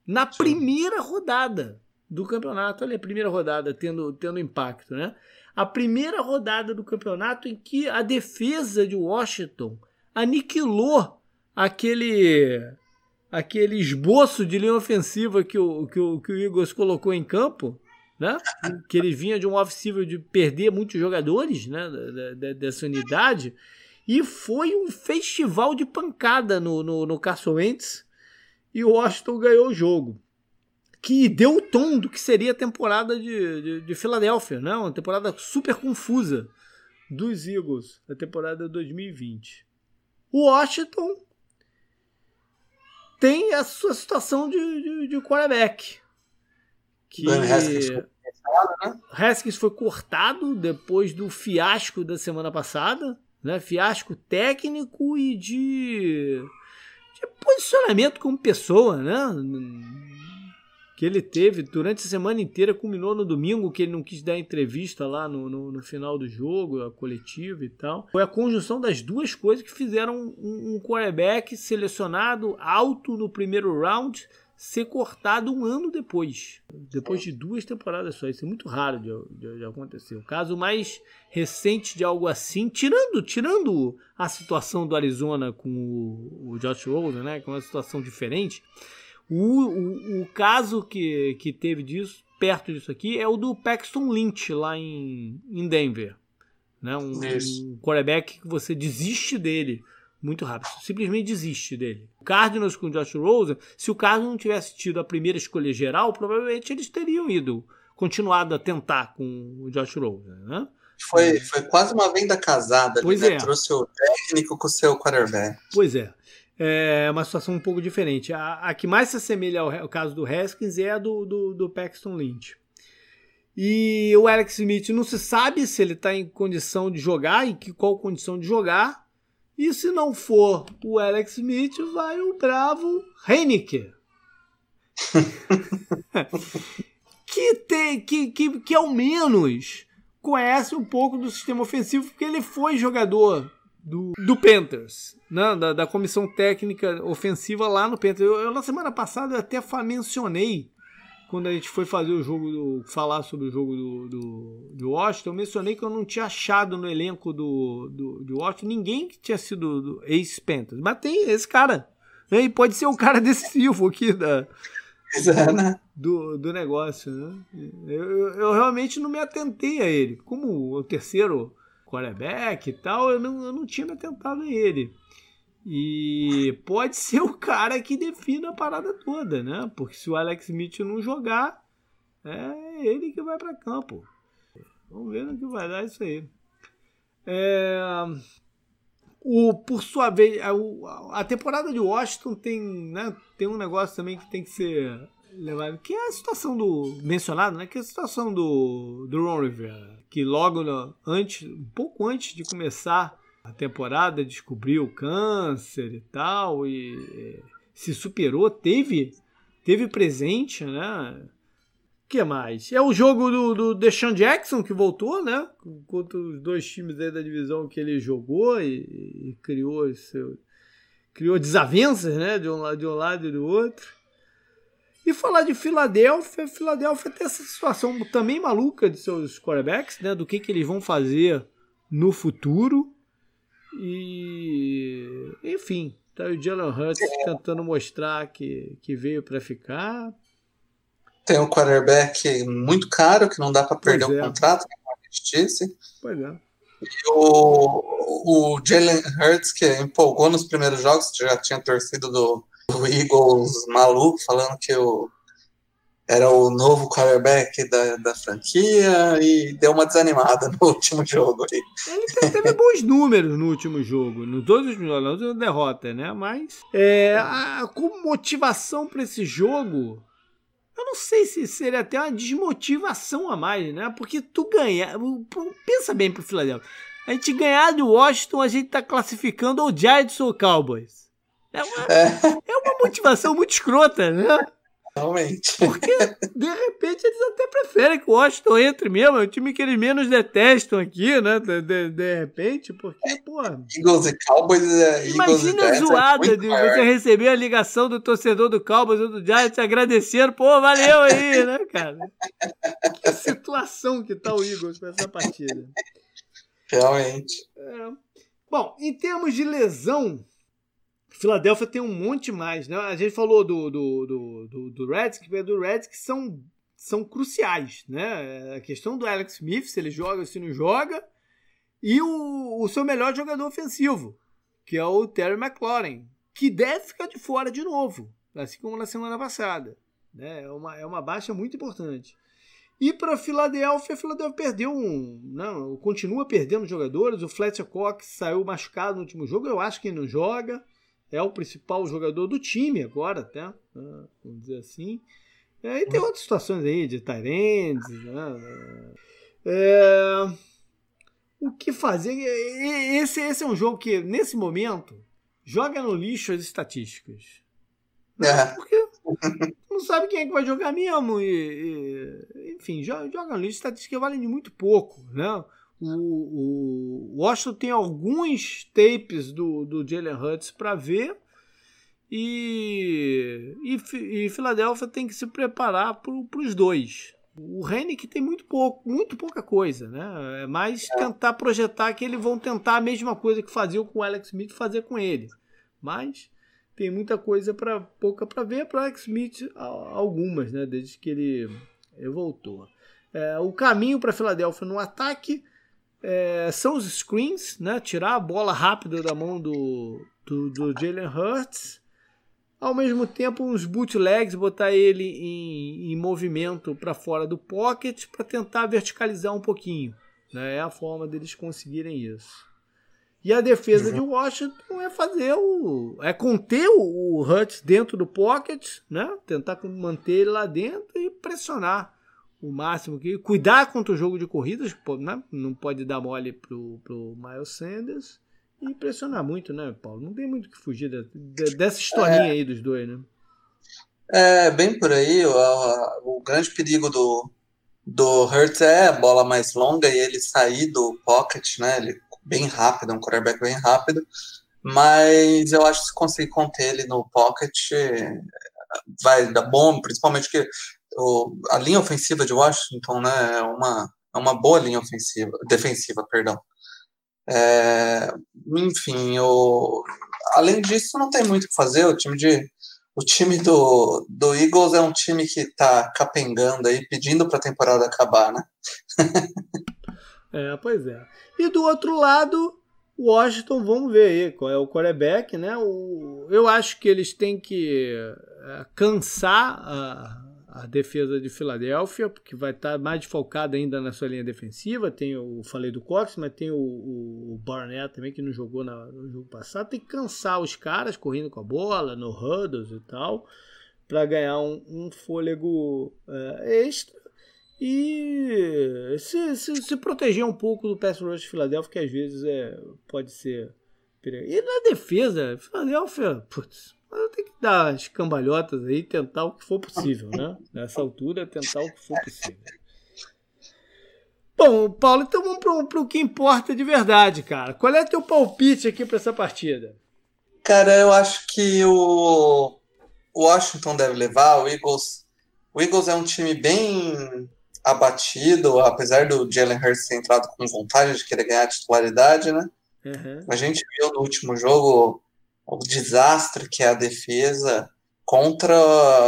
na Sim. primeira rodada do campeonato. Olha a primeira rodada tendo, tendo impacto, né? A primeira rodada do campeonato em que a defesa de Washington aniquilou aquele aquele esboço de linha ofensiva que o, que o, que o Eagles colocou em campo, né? que ele vinha de um ofensivo de perder muitos jogadores né? Da, da, dessa unidade, e foi um festival de pancada no, no, no Carson Wentz, e o Washington ganhou o jogo. Que deu o tom do que seria a temporada de, de, de Filadélfia, né? uma temporada super confusa dos Eagles, a temporada 2020. O Washington tem a sua situação de, de, de quarterback. Que Haskins foi, né? Haskins foi cortado depois do fiasco da semana passada, né? Fiasco técnico e de posicionamento como pessoa, né? Que ele teve durante a semana inteira, culminou no domingo, que ele não quis dar entrevista lá no, no, no final do jogo, a coletiva e tal. Foi a conjunção das duas coisas que fizeram um, um quarterback selecionado alto no primeiro round ser cortado um ano depois. Depois de duas temporadas só. Isso é muito raro de, de, de, acontecer. O caso mais recente de algo assim, tirando, tirando a situação do Arizona com o, o Josh Rosen, né? Que é uma situação diferente. O, o, o, caso que, que teve disso, perto disso aqui, é o do Paxton Lynch lá em, em Denver. Né? Um, um quarterback que você desiste dele muito rápido. Simplesmente desiste dele. O Cardinals com o Josh Rosen, se o Cardinals não tivesse tido a primeira escolha geral, provavelmente eles teriam ido, continuado a tentar com o Josh Rosen, né? Foi, foi quase uma venda casada. Pois ali, né? é. Trouxe o técnico com o seu quarterback. Pois é. É uma situação um pouco diferente. A, a que mais se assemelha ao, ao, caso do Haskins é a do, do, do Paxton Lynch. E o Alex Smith não se sabe se ele está em condição de jogar e que, qual condição de jogar. E se não for o Alex Smith, vai o bravo Heineken. que, tem, que, que, que ao menos conhece um pouco do sistema ofensivo, porque ele foi jogador do, do Panthers, né? da, da comissão técnica ofensiva lá no Panthers. Eu, eu, na semana passada eu até mencionei quando a gente foi fazer o jogo, do, falar sobre o jogo do, do, do, Washington, eu mencionei que eu não tinha achado no elenco do, do, do Washington ninguém que tinha sido ex-Panthers. Mas tem esse cara. Né? E pode ser o cara decisivo aqui da, do, do negócio. Né? Eu, eu, eu, realmente não me atentei a ele. Como o terceiro quarterback e tal, eu não, eu não tinha me atentado a ele. E pode ser o cara que defina a parada toda, né? Porque se o Alex Smith não jogar, é ele que vai para campo. Vamos ver no que vai dar isso aí. É, o, por sua vez, a, a, temporada de Washington tem, né, tem um negócio também que tem que ser levado, que é a situação do mencionado, né, que é a situação do, do Ron Rivera, que logo no, antes, um pouco antes de começar a temporada, descobriu câncer e tal, e se superou, teve, teve presente, né? Que mais? É o jogo do, do Deshaun Jackson que voltou, né? Contra os dois times da divisão que ele jogou e, e criou seu, criou desavenças, né? De um, lado, de um lado e do outro. E falar de Filadélfia, Filadélfia tem essa situação também maluca de seus quarterbacks, né? Do que, que eles vão fazer no futuro. E enfim, tá o Jalen Hurts é. tentando mostrar que, que veio para ficar. Tem um quarterback muito caro que não dá para perder o é. contrato, como a gente disse. Pois é. E o, o Jalen Hurts, que empolgou nos primeiros jogos, já tinha torcido do, do Eagles maluco, falando que o, era o novo quarterback da, da franquia e deu uma desanimada no último jogo. Aí. Ele teve bons números no último jogo, no todos os jogos, não derrota, né? Mas é, a, com motivação para esse jogo, eu não sei se seria até uma desmotivação a mais, né? Porque tu ganha. Pensa bem pro Philadelphia. A gente ganhar de Washington, a gente tá classificando o Giants ou o Cowboys. É uma, é. é uma motivação muito escrota, né? Realmente. Porque, de repente, eles até preferem que o Washington entre mesmo. É o time que eles menos detestam aqui, né? De, de, de repente, porque, pô. Eagles e Cowboys. É, imagina a é zoada é de você receber a ligação do torcedor do Cowboys ou do Giants agradecendo. Pô, valeu aí, né, cara? Que situação que tá o Eagles com essa partida. Realmente. É. Bom, em termos de lesão, Filadélfia tem um monte mais, né? A gente falou do, do, do, do, do Reds, que do Reds que são, são cruciais, né? A questão do Alex Smith, se ele joga ou se não joga, e o, o seu melhor jogador ofensivo, que é o Terry McLaurin, que deve ficar de fora de novo, assim como na semana passada. Né? É, uma, é uma baixa muito importante. E para a Filadélfia, a Filadélfia perdeu um. Não, continua perdendo jogadores. O Fletcher Cox saiu machucado no último jogo. Eu acho que ele não joga é o principal jogador do time agora, até, né? vamos dizer assim. É, e tem outras situações aí de Tyrands, né? É, o que fazer? Esse, esse é um jogo que, nesse momento, joga no lixo as estatísticas. Né? É. Porque não sabe quem é que vai jogar mesmo. E, e enfim, joga, joga no lixo, estatísticas valem de muito pouco, né? O, o Washington tem alguns tapes do, do Jalen Hurts para ver. E, e, e Filadélfia tem que se preparar para os dois. O Henrique tem muito pouco, muito pouca coisa, né? É mais tentar projetar que eles vão tentar a mesma coisa que faziam com o Alex Smith fazer com ele. Mas tem muita coisa para pouca para ver para Alex Smith algumas, né? Desde que ele, ele voltou. É, o caminho para Filadélfia no ataque é, são os screens, né? Tirar a bola rápida da mão do, do, do Jalen Hurts. Ao mesmo tempo, uns bootlegs, botar ele em, em movimento para fora do pocket para tentar verticalizar um pouquinho. Né? É a forma deles conseguirem isso. E a defesa uhum. de Washington é fazer o. é conter o, o Hurts dentro do pocket, né? Tentar manter ele lá dentro e pressionar o máximo que. Cuidar contra o jogo de corridas, né? não pode dar mole pro, pro Miles Sanders. E pressionar muito, né, Paulo? Não tem muito que fugir de, de, dessa historinha é, aí dos dois, né? É, bem por aí. O, o grande perigo do, do Hurts é a bola mais longa e ele sair do pocket, né? Ele bem rápido, um quarterback bem rápido. Mas eu acho que se conseguir conter ele no pocket, vai dar bom, principalmente que o, a linha ofensiva de Washington né, é, uma, é uma boa linha ofensiva, defensiva, perdão. É, enfim, o, além disso, não tem muito o que fazer. O time, de, o time do, do Eagles é um time que está capengando aí, pedindo para a temporada acabar, né? é, pois é. E do outro lado, Washington, vamos ver aí qual é o quarterback, né? O, eu acho que eles têm que é, cansar a a defesa de Filadélfia, porque vai estar mais focada ainda na sua linha defensiva. Tem o, falei do Cox, mas tem o, o, Barnett também, que não jogou na, no jogo passado. Tem que cansar os caras correndo com a bola, no huddles e tal, para ganhar um, um fôlego uh, extra. e se, se, se proteger um pouco do pass rush de Filadélfia, que às vezes é, pode ser e na defesa, Filadélfia, putz, tem que dar as cambalhotas aí, tentar o que for possível, né? Nessa altura, tentar o que for possível. Bom, Paulo, então vamos para o que importa de verdade, cara. Qual é teu palpite aqui para essa partida? Cara, eu acho que o Washington deve levar, o Eagles. O Eagles é um time bem abatido, apesar do Jalen Hurts ter entrado com vontade de querer ganhar a titularidade, né? Uhum. A gente viu no último jogo o desastre que é a defesa contra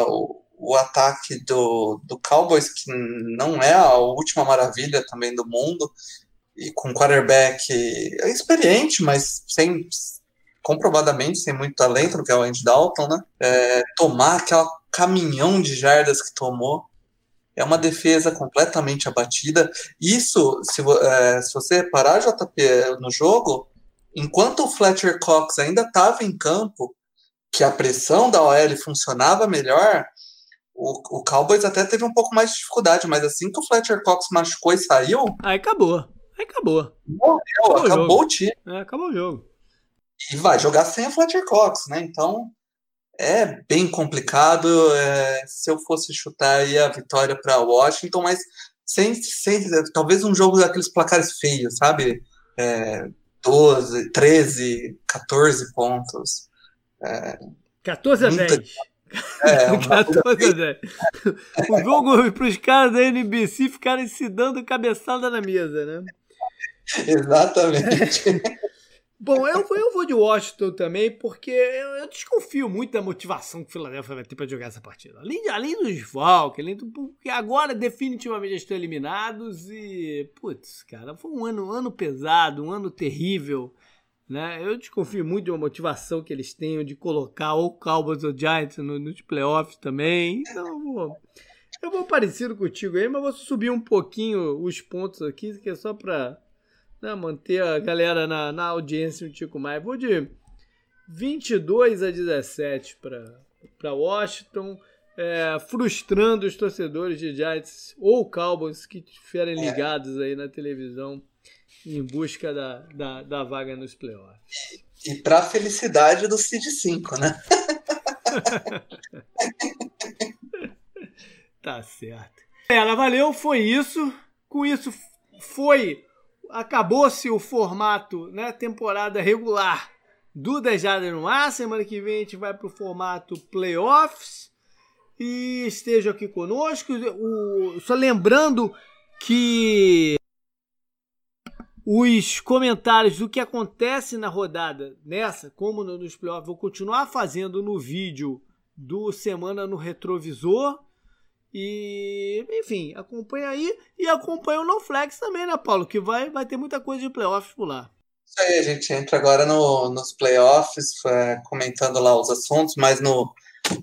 o, o ataque do, do Cowboys, que não é a última maravilha também do mundo, e com quarterback experiente, mas sem comprovadamente sem muito talento, que é o Andy Dalton, né? É, tomar aquela caminhão de jardas que tomou é uma defesa completamente abatida. Isso, se, é, se você parar JP no jogo, enquanto o Fletcher Cox ainda estava em campo, que a pressão da OL funcionava melhor, o, o Cowboys até teve um pouco mais de dificuldade, mas assim que o Fletcher Cox machucou e saiu. Aí acabou. Aí acabou. Morreu, acabou, acabou o, o time. É, acabou o jogo. E vai jogar sem o Fletcher Cox, né? Então é bem complicado. É, se eu fosse chutar aí a vitória para Washington, mas sem, sem talvez um jogo daqueles placares feios, sabe? É, 12, 13, 14 pontos. É, 14 a muita... 10. É, 14 a 10. O jogo para os caras da NBC ficarem se dando cabeçada na mesa, né? Exatamente. Bom, eu, eu vou de Washington também, porque eu, eu desconfio muito da motivação que o Philadelphia vai ter para jogar essa partida. Além, além dos Falcons, além do, porque agora definitivamente estão eliminados e, putz, cara, foi um ano, um ano pesado, um ano terrível. Né? Eu desconfio muito da motivação que eles tenham de colocar ou Cowboys ou Giants no, nos playoffs também. Então, eu vou, eu vou parecido contigo aí, mas vou subir um pouquinho os pontos aqui, que é só para né, manter a galera na, na audiência um tico mais. Vou de 22 a 17 para Washington, é, frustrando os torcedores de Giants ou Cowboys que estiverem é. ligados aí na televisão em busca da, da, da vaga nos playoffs. E, para felicidade do Cid 5, né? tá certo. Ela valeu, foi isso. Com isso foi acabou-se o formato, né, temporada regular do Dejada no Ar. Semana que vem a gente vai para o formato playoffs. E esteja aqui conosco. O, só lembrando que os comentários do que acontece na rodada nessa, como nos playoffs, vou continuar fazendo no vídeo do Semana no Retrovisor. E, enfim, acompanha aí e acompanha o NoFlex também, né, Paulo? Que vai, vai ter muita coisa de playoffs por lá. Isso aí, a gente entra agora no, nos playoffs, é, comentando lá os assuntos, mas no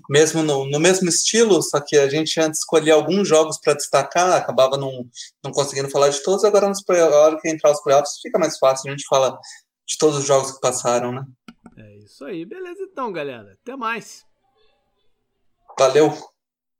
mesmo no, no, mesmo estilo, só que a gente antes escolhia alguns jogos para destacar, acabava não, não conseguindo falar de todos, agora nos play, a hora que entrar os playoffs fica mais fácil, a gente fala de todos os jogos que passaram, né? É isso aí, beleza então, galera. Até mais. Valeu.